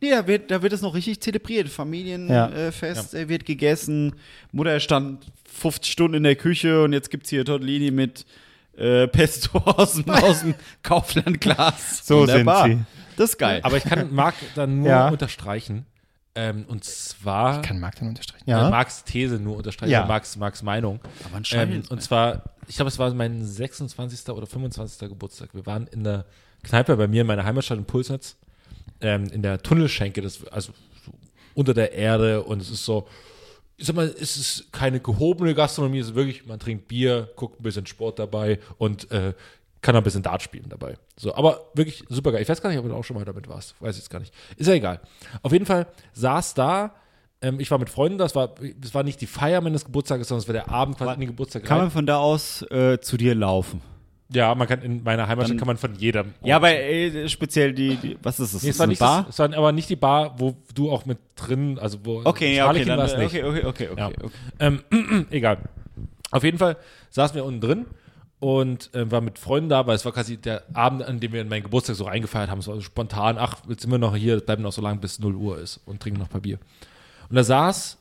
Nee, da wird, da wird es noch richtig zelebriert.
Ja.
Familienfest äh, wird gegessen. Mutter stand 50 Stunden in der Küche und jetzt gibt's hier Tortellini mit äh, Pesto aus dem, aus dem Kauflandglas.
So
Wunderbar.
sind sie.
Das ist geil.
Aber ich kann Marc dann nur
Ja.
unterstreichen. Ähm, und zwar
Kann Marc dann unterstreichen.
äh,
Ja.
Marcs These nur unterstreichen,
Ja.
Marcs, Marcs Meinung.
Aber anscheinend
Ähm, und zwar, ich glaube, es war mein 26. oder 25. Geburtstag. Wir waren in der Kneipe bei mir in meiner Heimatstadt in Pulsnitz, ähm, in der Tunnelschenke, das, also so unter der Erde und es ist so, ich sag mal, es ist keine gehobene Gastronomie, es ist wirklich, man trinkt Bier, guckt ein bisschen Sport dabei und äh, kann auch ein bisschen Dart spielen dabei. So, aber wirklich super geil. Ich weiß gar nicht, ob du auch schon mal damit warst. Weiß ich jetzt gar nicht. Ist ja egal. Auf jeden Fall saß da, ähm, ich war mit Freunden, das war, das war nicht die Feier meines Geburtstages, sondern es war der Abend quasi in den Geburtstag
Kann
rein.
man von da aus äh, zu dir laufen?
Ja, man kann in meiner Heimatstadt kann man von jedem.
Ja, aber äh, speziell die, die, was ist das?
Nee,
ist
es war nicht
Bar?
Das, es war aber nicht die Bar, wo du auch mit drin, also wo
Okay, ja, okay, dann,
war es nicht.
okay, okay, okay, okay,
Ja.
okay.
Ähm, egal. Auf jeden Fall saßen wir unten drin und äh, waren mit Freunden da, weil es war quasi der Abend, an dem wir in meinen Geburtstag so reingefeiert haben. Es war so spontan, ach, jetzt sind wir noch hier, bleiben noch so lange bis 0 Uhr ist und trinken noch ein paar Bier. Und da saß,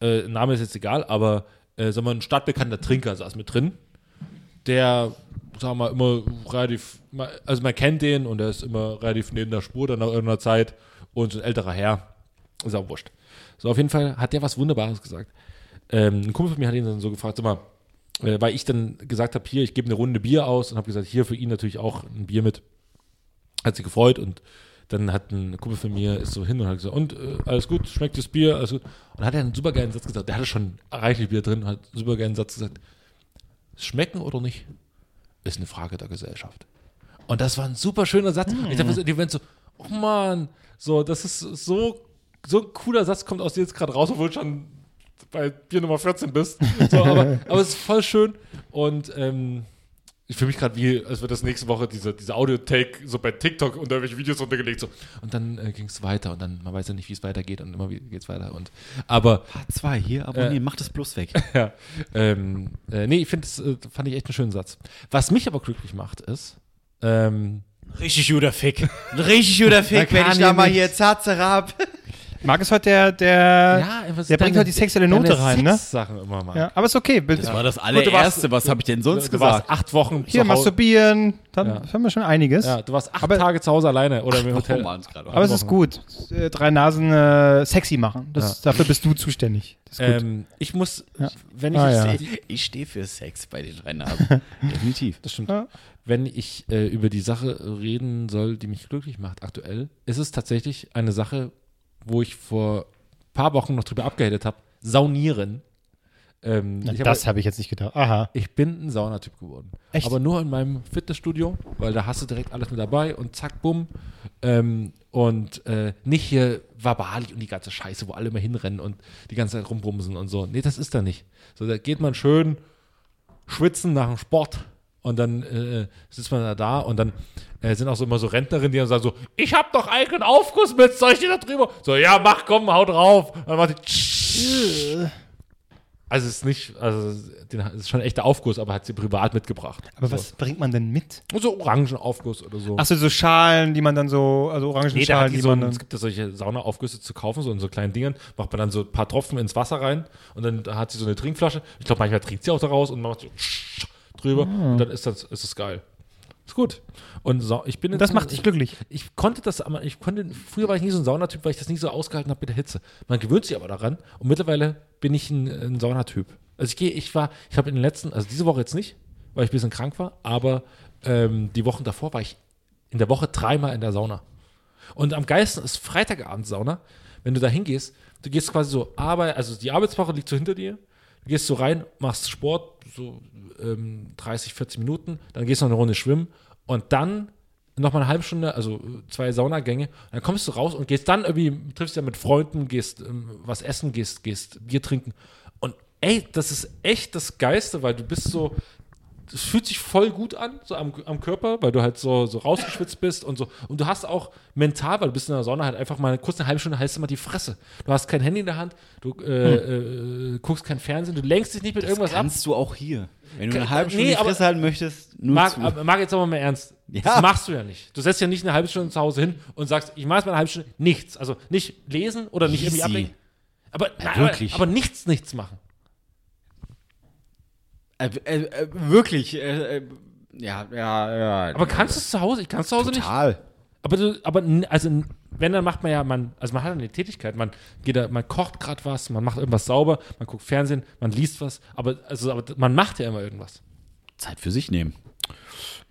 äh, Name ist jetzt egal, aber äh, sagen wir, ein stadtbekannter Trinker saß mit drin, der, sagen wir mal, immer relativ, also man kennt den und er ist immer relativ neben der Spur dann nach irgendeiner Zeit und so ein älterer Herr, ist auch wurscht. So, auf jeden Fall hat der was Wunderbares gesagt. Ähm, ein Kumpel von mir hat ihn dann so gefragt, sag mal, äh, weil ich dann gesagt habe, hier, ich gebe eine Runde Bier aus und habe gesagt, hier für ihn natürlich auch ein Bier mit. Hat sich gefreut und dann hat ein Kumpel von mir ist so hin und hat gesagt, und äh, alles gut, schmeckt das Bier, alles gut. Und hat er einen super geilen Satz gesagt, der hatte schon reichlich Bier drin, hat einen super geilen Satz gesagt, schmecken oder nicht, ist eine Frage der Gesellschaft. Und das war ein super schöner Satz. Ich dachte, die werden so, oh Mann, so, das ist so, so ein cooler Satz, kommt aus dir jetzt gerade raus, obwohl schon bei Bier Nummer 14 bist. So, aber, aber es ist voll schön und ähm, ich fühle mich gerade wie, als wird das nächste Woche diese, diese Audio-Take so bei TikTok unter irgendwelche Videos untergelegt. So. Und dann äh, ging es weiter und dann, man weiß ja nicht, wie es weitergeht und immer geht es weiter. Und, aber
H2 hier abonnieren, mach das bloß weg.
ja, ähm, äh, nee, ich finde, das äh, fand ich echt einen schönen Satz. Was mich aber glücklich macht, ist, ähm,
Richtig guter Fick. Richtig guter Fick, wenn ich da mal
nicht-
hier Zatze hab.
Marc ist heute der, der,
was
der bringt heute die sexuelle Note rein, ne?
Sachen immer mal.
Ja, aber ist okay.
Das war das allererste.
warst-
Was habe ich denn sonst
du warst
gesagt?
acht Wochen
Hier,
zu Hause.
masturbieren, dann
Ja.
haben wir schon einiges.
Ja, du warst acht
Aber-
Tage zu Hause alleine oder im Hotel.
Gerade?
aber es ist gut. Äh, Drei Nasen äh, sexy machen. Das, Dafür bist du zuständig.
Ähm, ich muss,
Ja.
wenn ich,
Ah, ja.
Ich, ich stehe für Sex bei den drei Nasen. Definitiv.
das stimmt,
Ja.
wenn ich äh, über die Sache reden soll, die mich glücklich macht aktuell, ist es tatsächlich eine Sache, wo ich vor ein paar Wochen noch drüber abgehatet habe, saunieren. Ähm,
Na,
hab-
das habe ich jetzt nicht gedacht. Aha.
Ich bin ein Saunatyp geworden.
Echt?
Aber nur in meinem Fitnessstudio, weil da hast du direkt alles mit dabei und zack, bumm. Ähm, und äh, nicht hier Wabali und die ganze Scheiße, wo alle immer hinrennen und die ganze Zeit rumbumsen und so. Nee, das ist da nicht. So, da geht man schön schwitzen nach dem Sport und dann äh, sitzt man da da und dann äh, sind auch so immer so Rentnerinnen, die dann sagen so, ich hab doch eigenen Aufguss mit, soll ich dir da drüber? So, ja, mach, komm, hau drauf. Und dann macht die also es ist nicht, also den, es ist schon ein echter Aufguss, aber hat sie privat mitgebracht.
Aber
so.
was bringt man denn mit?
So Orangenaufguss oder so.
Achso, so Schalen, die man dann so, also
nee,
Orangenschalen,
die
die
so,
man dann.
es gibt ja solche Saunaaufgüsse zu kaufen, so in so kleinen Dingern, macht man dann so ein paar Tropfen ins Wasser rein und dann hat sie so eine Trinkflasche. Ich glaube, manchmal trinkt sie auch daraus und macht so drüber
Ah.
und dann ist das, ist das geil. Ist gut. Und so, ich bin
das macht dich
ich,
glücklich.
Ich konnte das, aber ich konnte, früher war ich nie so ein Saunatyp, weil ich das nie so ausgehalten habe mit der Hitze. Man gewöhnt sich aber daran und mittlerweile bin ich ein, ein Saunatyp. Also ich gehe, ich war, ich habe in den letzten, also diese Woche jetzt nicht, weil ich ein bisschen krank war, aber ähm, die Wochen davor war ich in der Woche dreimal in der Sauna. Und am geilsten ist Freitagabend-Sauna, wenn du da hingehst, du gehst quasi so Arbeit, also die Arbeitswoche liegt so hinter dir, du gehst so rein, machst Sport, so ähm, 30, 40 Minuten, dann gehst du noch eine Runde schwimmen und dann noch mal eine halbe Stunde, also äh, zwei Saunagänge, dann kommst du raus und gehst dann irgendwie, triffst ja mit Freunden, gehst ähm, was essen, gehst, gehst Bier trinken. Und ey, das ist echt das Geiste, weil du bist so, das fühlt sich voll gut an, so am, am Körper, weil du halt so, so rausgeschwitzt bist und so. Und du hast auch mental, weil du bist in der Sonne halt einfach mal kurz eine halbe Stunde heißt immer die Fresse. Du hast kein Handy in der Hand, du äh, äh, guckst kein Fernsehen, du lenkst dich nicht mit irgendwas ab.
Kannst du auch hier. Wenn du eine halbe
nee,
Stunde die
aber-
Fresse halten möchtest, nur
Marc,
zu.
Marc, jetzt aber mal ernst.
Ja.
Das machst du ja nicht. Du setzt ja nicht eine halbe Stunde zu Hause hin und sagst, ich mache jetzt mal eine halbe Stunde nichts. Also nicht lesen oder nicht irgendwie
Easy.
ablenken. Aber, nein,
wirklich.
aber, aber nichts, nichts machen.
Äh, äh, äh, wirklich. Äh, äh, ja, ja, ja.
Aber kannst du es zu Hause? Ich kann es zu Hause nicht.
Total.
Aber, du, aber also wenn, dann macht man ja, man, also man hat eine Tätigkeit, man geht da, man kocht gerade was, man macht irgendwas sauber, man guckt Fernsehen, man liest was, aber, also, aber man macht ja immer irgendwas.
Zeit für sich nehmen.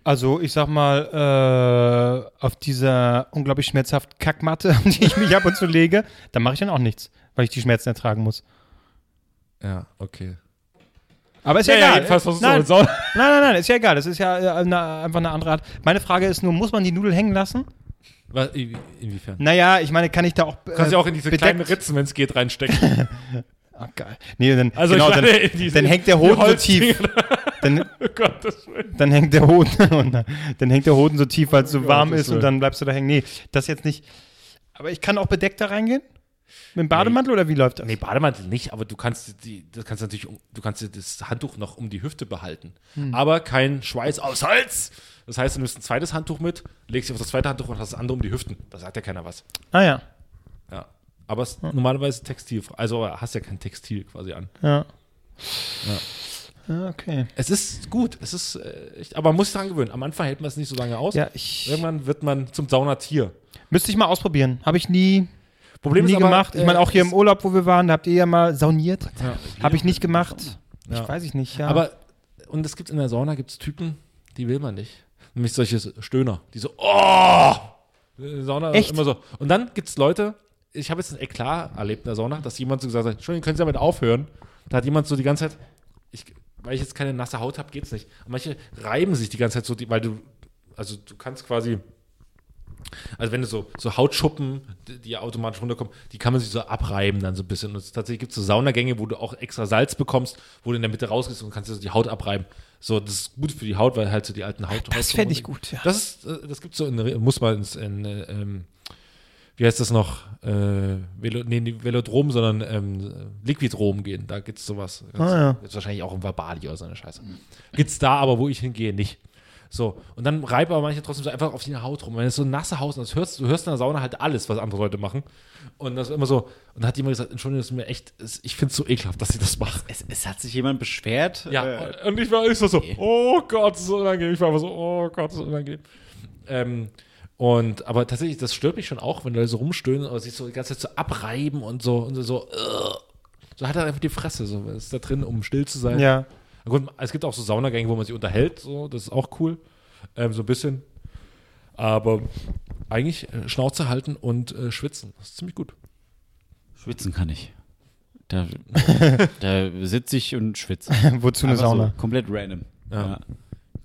Also ich sag mal, äh, auf dieser unglaublich schmerzhaften Kackmatte, die ich mich ab und zu lege, da mache ich dann auch nichts, weil ich die Schmerzen ertragen muss.
Ja, okay.
Aber ist
Ja,
ja,
ja,
egal.
du
nein, nein, nein, nein, ist ja egal. Das ist ja äh, eine, einfach eine andere Art. Meine Frage ist nur, muss man die Nudel hängen lassen?
Was, in- inwiefern?
Naja, ich meine, kann ich da auch.
Du kannst ja auch in diese
bedeckt-
kleinen Ritzen, wenn es geht, reinstecken.
Ah, geil. Nee, dann,
Also
genau, dann,
diese-
dann hängt der Hoden so tief. Dann,
oh Willen.
dann hängt der Hoden und dann, hängt der Hoden so tief, weil es so
Oh
warm
Gottes
ist und dann bleibst du da hängen. Nee, das jetzt nicht. Aber ich kann auch bedeckt da reingehen? Mit dem Bademantel oder wie läuft das?
Nee, Bademantel nicht, aber du kannst die, das kannst natürlich, du kannst dir das Handtuch noch um die Hüfte behalten. Aber kein Schweiß aus Hals. Das heißt, du nimmst ein zweites Handtuch mit, legst dich auf das zweite Handtuch und hast das andere um die Hüften. Da sagt ja keiner was.
Ah ja.
Ja. Aber es ist normalerweise Textil, also hast ja kein Textil quasi an.
Ja. Ja, okay.
Es ist gut, es ist, äh, echt, aber man muss sich daran gewöhnen. Am Anfang hält man es nicht so lange aus.
Ja, ich
Irgendwann wird man zum Saunatier.
müsste ich mal ausprobieren. Habe ich nie,
Problem
nie
ist aber,
gemacht. Ich
äh,
meine, auch hier
es-
im Urlaub, wo wir waren, da habt ihr ja mal sauniert.
Ja.
Habe ich nicht gemacht.
Ja.
Ich weiß ich nicht, ja.
Aber, und es gibt in der Sauna gibt's Typen, die will man nicht. Nämlich solche Stöhner, die so, oh! Sauna
Echt?
immer so. Und dann gibt's Leute, ich habe jetzt ein Eklat erlebt in der Sauna, dass jemand so gesagt hat, Entschuldigung, können Sie damit aufhören? Da hat jemand so die ganze Zeit, ich, weil ich jetzt keine nasse Haut habe, geht's nicht. Und manche reiben sich die ganze Zeit so, die, weil du, also du kannst quasi, also wenn du so, so Hautschuppen, die, die automatisch runterkommen, die kann man sich so abreiben dann so ein bisschen. Und es, tatsächlich gibt es so Saunagänge, wo du auch extra Salz bekommst, wo du in der Mitte rausgehst und kannst dir so die Haut abreiben. So, das ist gut für die Haut, weil halt so die alten Haut.
das fände ich gut, ja.
Das ist, äh, das gibt so in, muss man ins, in, äh, ähm, wie heißt das noch? Äh, Velo, nee, nicht Velodrom, sondern ähm, Liquidrom gehen. Da gibt's sowas.
Ah, ja.
Gibt's wahrscheinlich auch im Verbali oder so eine Scheiße. Gibt's da, aber wo ich hingehe, nicht. So, und dann reiben aber manche trotzdem so einfach auf die Haut rum. Wenn es so ein nasse Haus ist, das hörst, du hörst in der Sauna halt alles, was andere Leute machen. Und das ist immer so, und da hat jemand gesagt, Entschuldigung, das ist mir echt, ich finde es so ekelhaft, dass sie das macht.
Es, es hat sich jemand beschwert.
Ja,
Äh,
und ich war ich war so, oh Gott, das ist unangenehm. Ich war einfach so, oh Gott, das ist unangenehm. Ähm, und, aber tatsächlich, das stört mich schon auch, wenn Leute so rumstöhnen oder sich so die ganze Zeit so abreiben und so, und so, so, uh. so hat er einfach die Fresse, so, ist da drin, um still zu sein.
ja.
Gut, es gibt auch so Saunagänge, wo man sich unterhält, so, das ist auch cool, ähm, so ein bisschen. Aber eigentlich äh, Schnauze halten und äh, schwitzen, das ist ziemlich gut.
schwitzen kann ich. Da, da sitze ich und schwitze.
Wozu eine Sauna?
So, komplett random.
Ja.
Ja.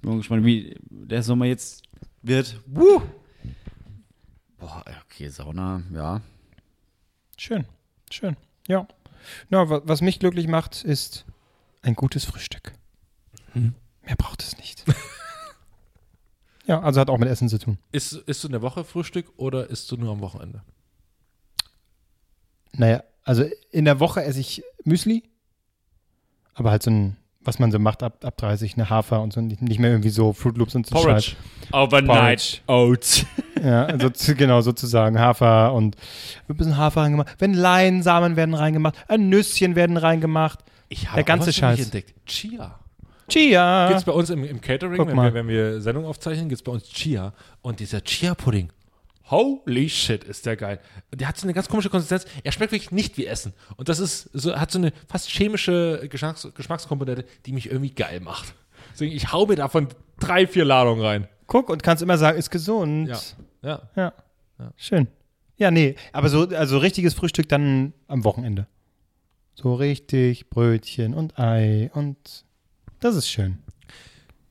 Bin mal gespannt, wie der Sommer jetzt wird. Wuh! Boah, okay, Sauna, ja.
Schön, schön. Ja. Na, wa- was mich glücklich macht, ist ein gutes Frühstück.
Hm.
Mehr braucht es nicht. ja, also hat auch mit Essen zu tun.
Isst, isst du in der Woche Frühstück oder isst du nur am Wochenende?
Naja, also in der Woche esse ich Müsli, aber halt so ein, was man so macht ab, ab 30, eine Hafer und so, nicht, nicht mehr irgendwie so Fruit Loops und so Scheiß.
Overnight Oats.
Ja, also zu- genau sozusagen Hafer und ein bisschen Hafer reingemacht. Wenn Leinsamen werden reingemacht, ein Nüsschen werden reingemacht.
Ich
Der ganze
was
Scheiß.
entdeckt. Chia.
Chia.
Gibt es bei uns im, im Catering,
Guck
wenn
mal.
wir, wenn wir Sendung aufzeichnen, gibt es bei uns Chia. Und dieser Chia-Pudding, holy shit, ist der geil. Und der hat so eine ganz komische Konsistenz. Er schmeckt wirklich nicht wie Essen. Und das ist so, hat so eine fast chemische Geschmacks, Geschmackskomponente, die mich irgendwie geil macht. Deswegen, ich hau mir davon drei, vier Ladungen rein.
Guck und kannst immer sagen, ist gesund.
Ja. Ja.
Ja. Schön. Ja, nee, aber so also richtiges Frühstück dann am Wochenende. So richtig Brötchen und Ei und das ist schön.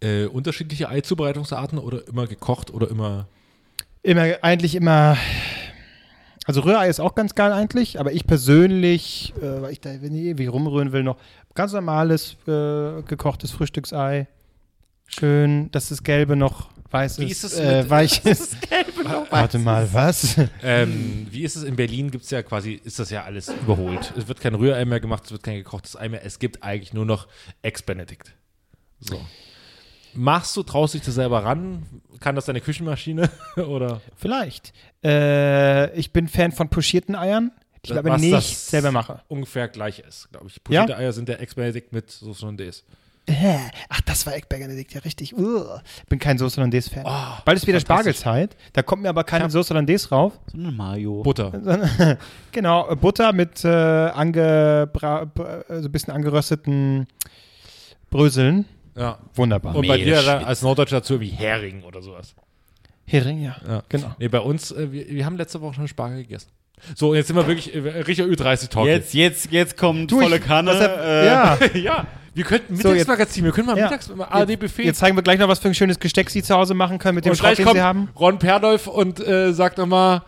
Äh, unterschiedliche Eizubereitungsarten oder immer gekocht oder immer.
Immer eigentlich immer also Rührei ist auch ganz geil eigentlich, aber ich persönlich, äh, weil ich da wenn ich ewig rumrühren will noch ganz normales äh, gekochtes Frühstücksei. Schön, dass das gelbe noch weiß
Wie
ist,
ist es
äh,
mit-
weich ist. Warte mal, was?
Ähm, wie ist es in Berlin? Gibt es ja quasi, ist das ja alles überholt. Es wird kein Rührei mehr gemacht, es wird kein gekochtes Ei mehr. Es gibt eigentlich nur noch Ex-Benedict. So. Machst du, traust dich das selber ran? Kann das deine Küchenmaschine? Oder?
Vielleicht. Äh, ich bin Fan von pochierten Eiern, die ich aber
Was
nicht
das
selber mache.
Ungefähr gleich ist, glaube ich.
Ja?
Pochierte Eier sind der Ex-Benedict mit Soße und Ds.
Äh, ach, das war Egg Benedict, ja richtig. Uh, bin kein Soße Hollandaise Fan.
Oh,
Bald ist wieder. Spargelzeit. Da kommt mir aber keine
hab-
Soße Hollandaise rauf.
So eine Mayo.
Butter.
Genau, äh, Butter mit äh, angebra br- äh, so ein bisschen angerösteten Bröseln.
Ja.
Wunderbar.
Und bei dir als Norddeutscher dazu wie Hering oder sowas.
Hering, ja.
Ja.
Genau.
Nee, bei uns, äh, wir, wir haben letzte Woche schon Spargel gegessen. So, und jetzt sind wir wirklich äh, richtiger Ü30-Talk.
Jetzt, jetzt, jetzt kommt
Du, ich-
volle Kanne.
was hab-
äh,
ja.
ja, wir könnten
So,
Mittagsmagazin, wir können mal
Ja.
Mittags mal ARD-Buffet.
Jetzt zeigen wir gleich noch, was für ein schönes Gesteck Sie zu Hause machen können mit dem Schrott, den
kommt
Sie haben.
Ron Perdolf und äh, sagt nochmal,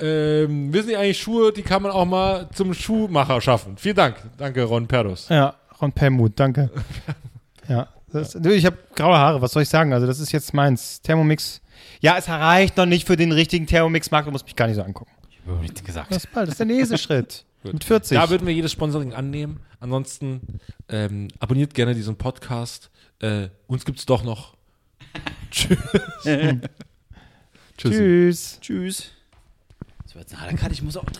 ähm, wissen Sie eigentlich Schuhe, die kann man auch mal zum Schuhmacher schaffen. Vielen Dank. Danke, Ron Perdus.
Ja, Ron Permut, danke. ja, das, ich habe graue Haare, was soll ich sagen? Also das ist jetzt meins. Thermomix. Ja, es reicht noch nicht für den richtigen Thermomix-Markt, du musst mich gar nicht so angucken.
Ich habe nichts gesagt.
Das ist bald, das ist der nächste Schritt. Mit 40.
Da würden wir jedes Sponsoring annehmen. Ansonsten ähm, abonniert gerne diesen Podcast. Äh, uns gibt's doch noch. Tschüss. Tschüss.
Tschüss.
Tschüss. So, jetzt Karte, ich muss auch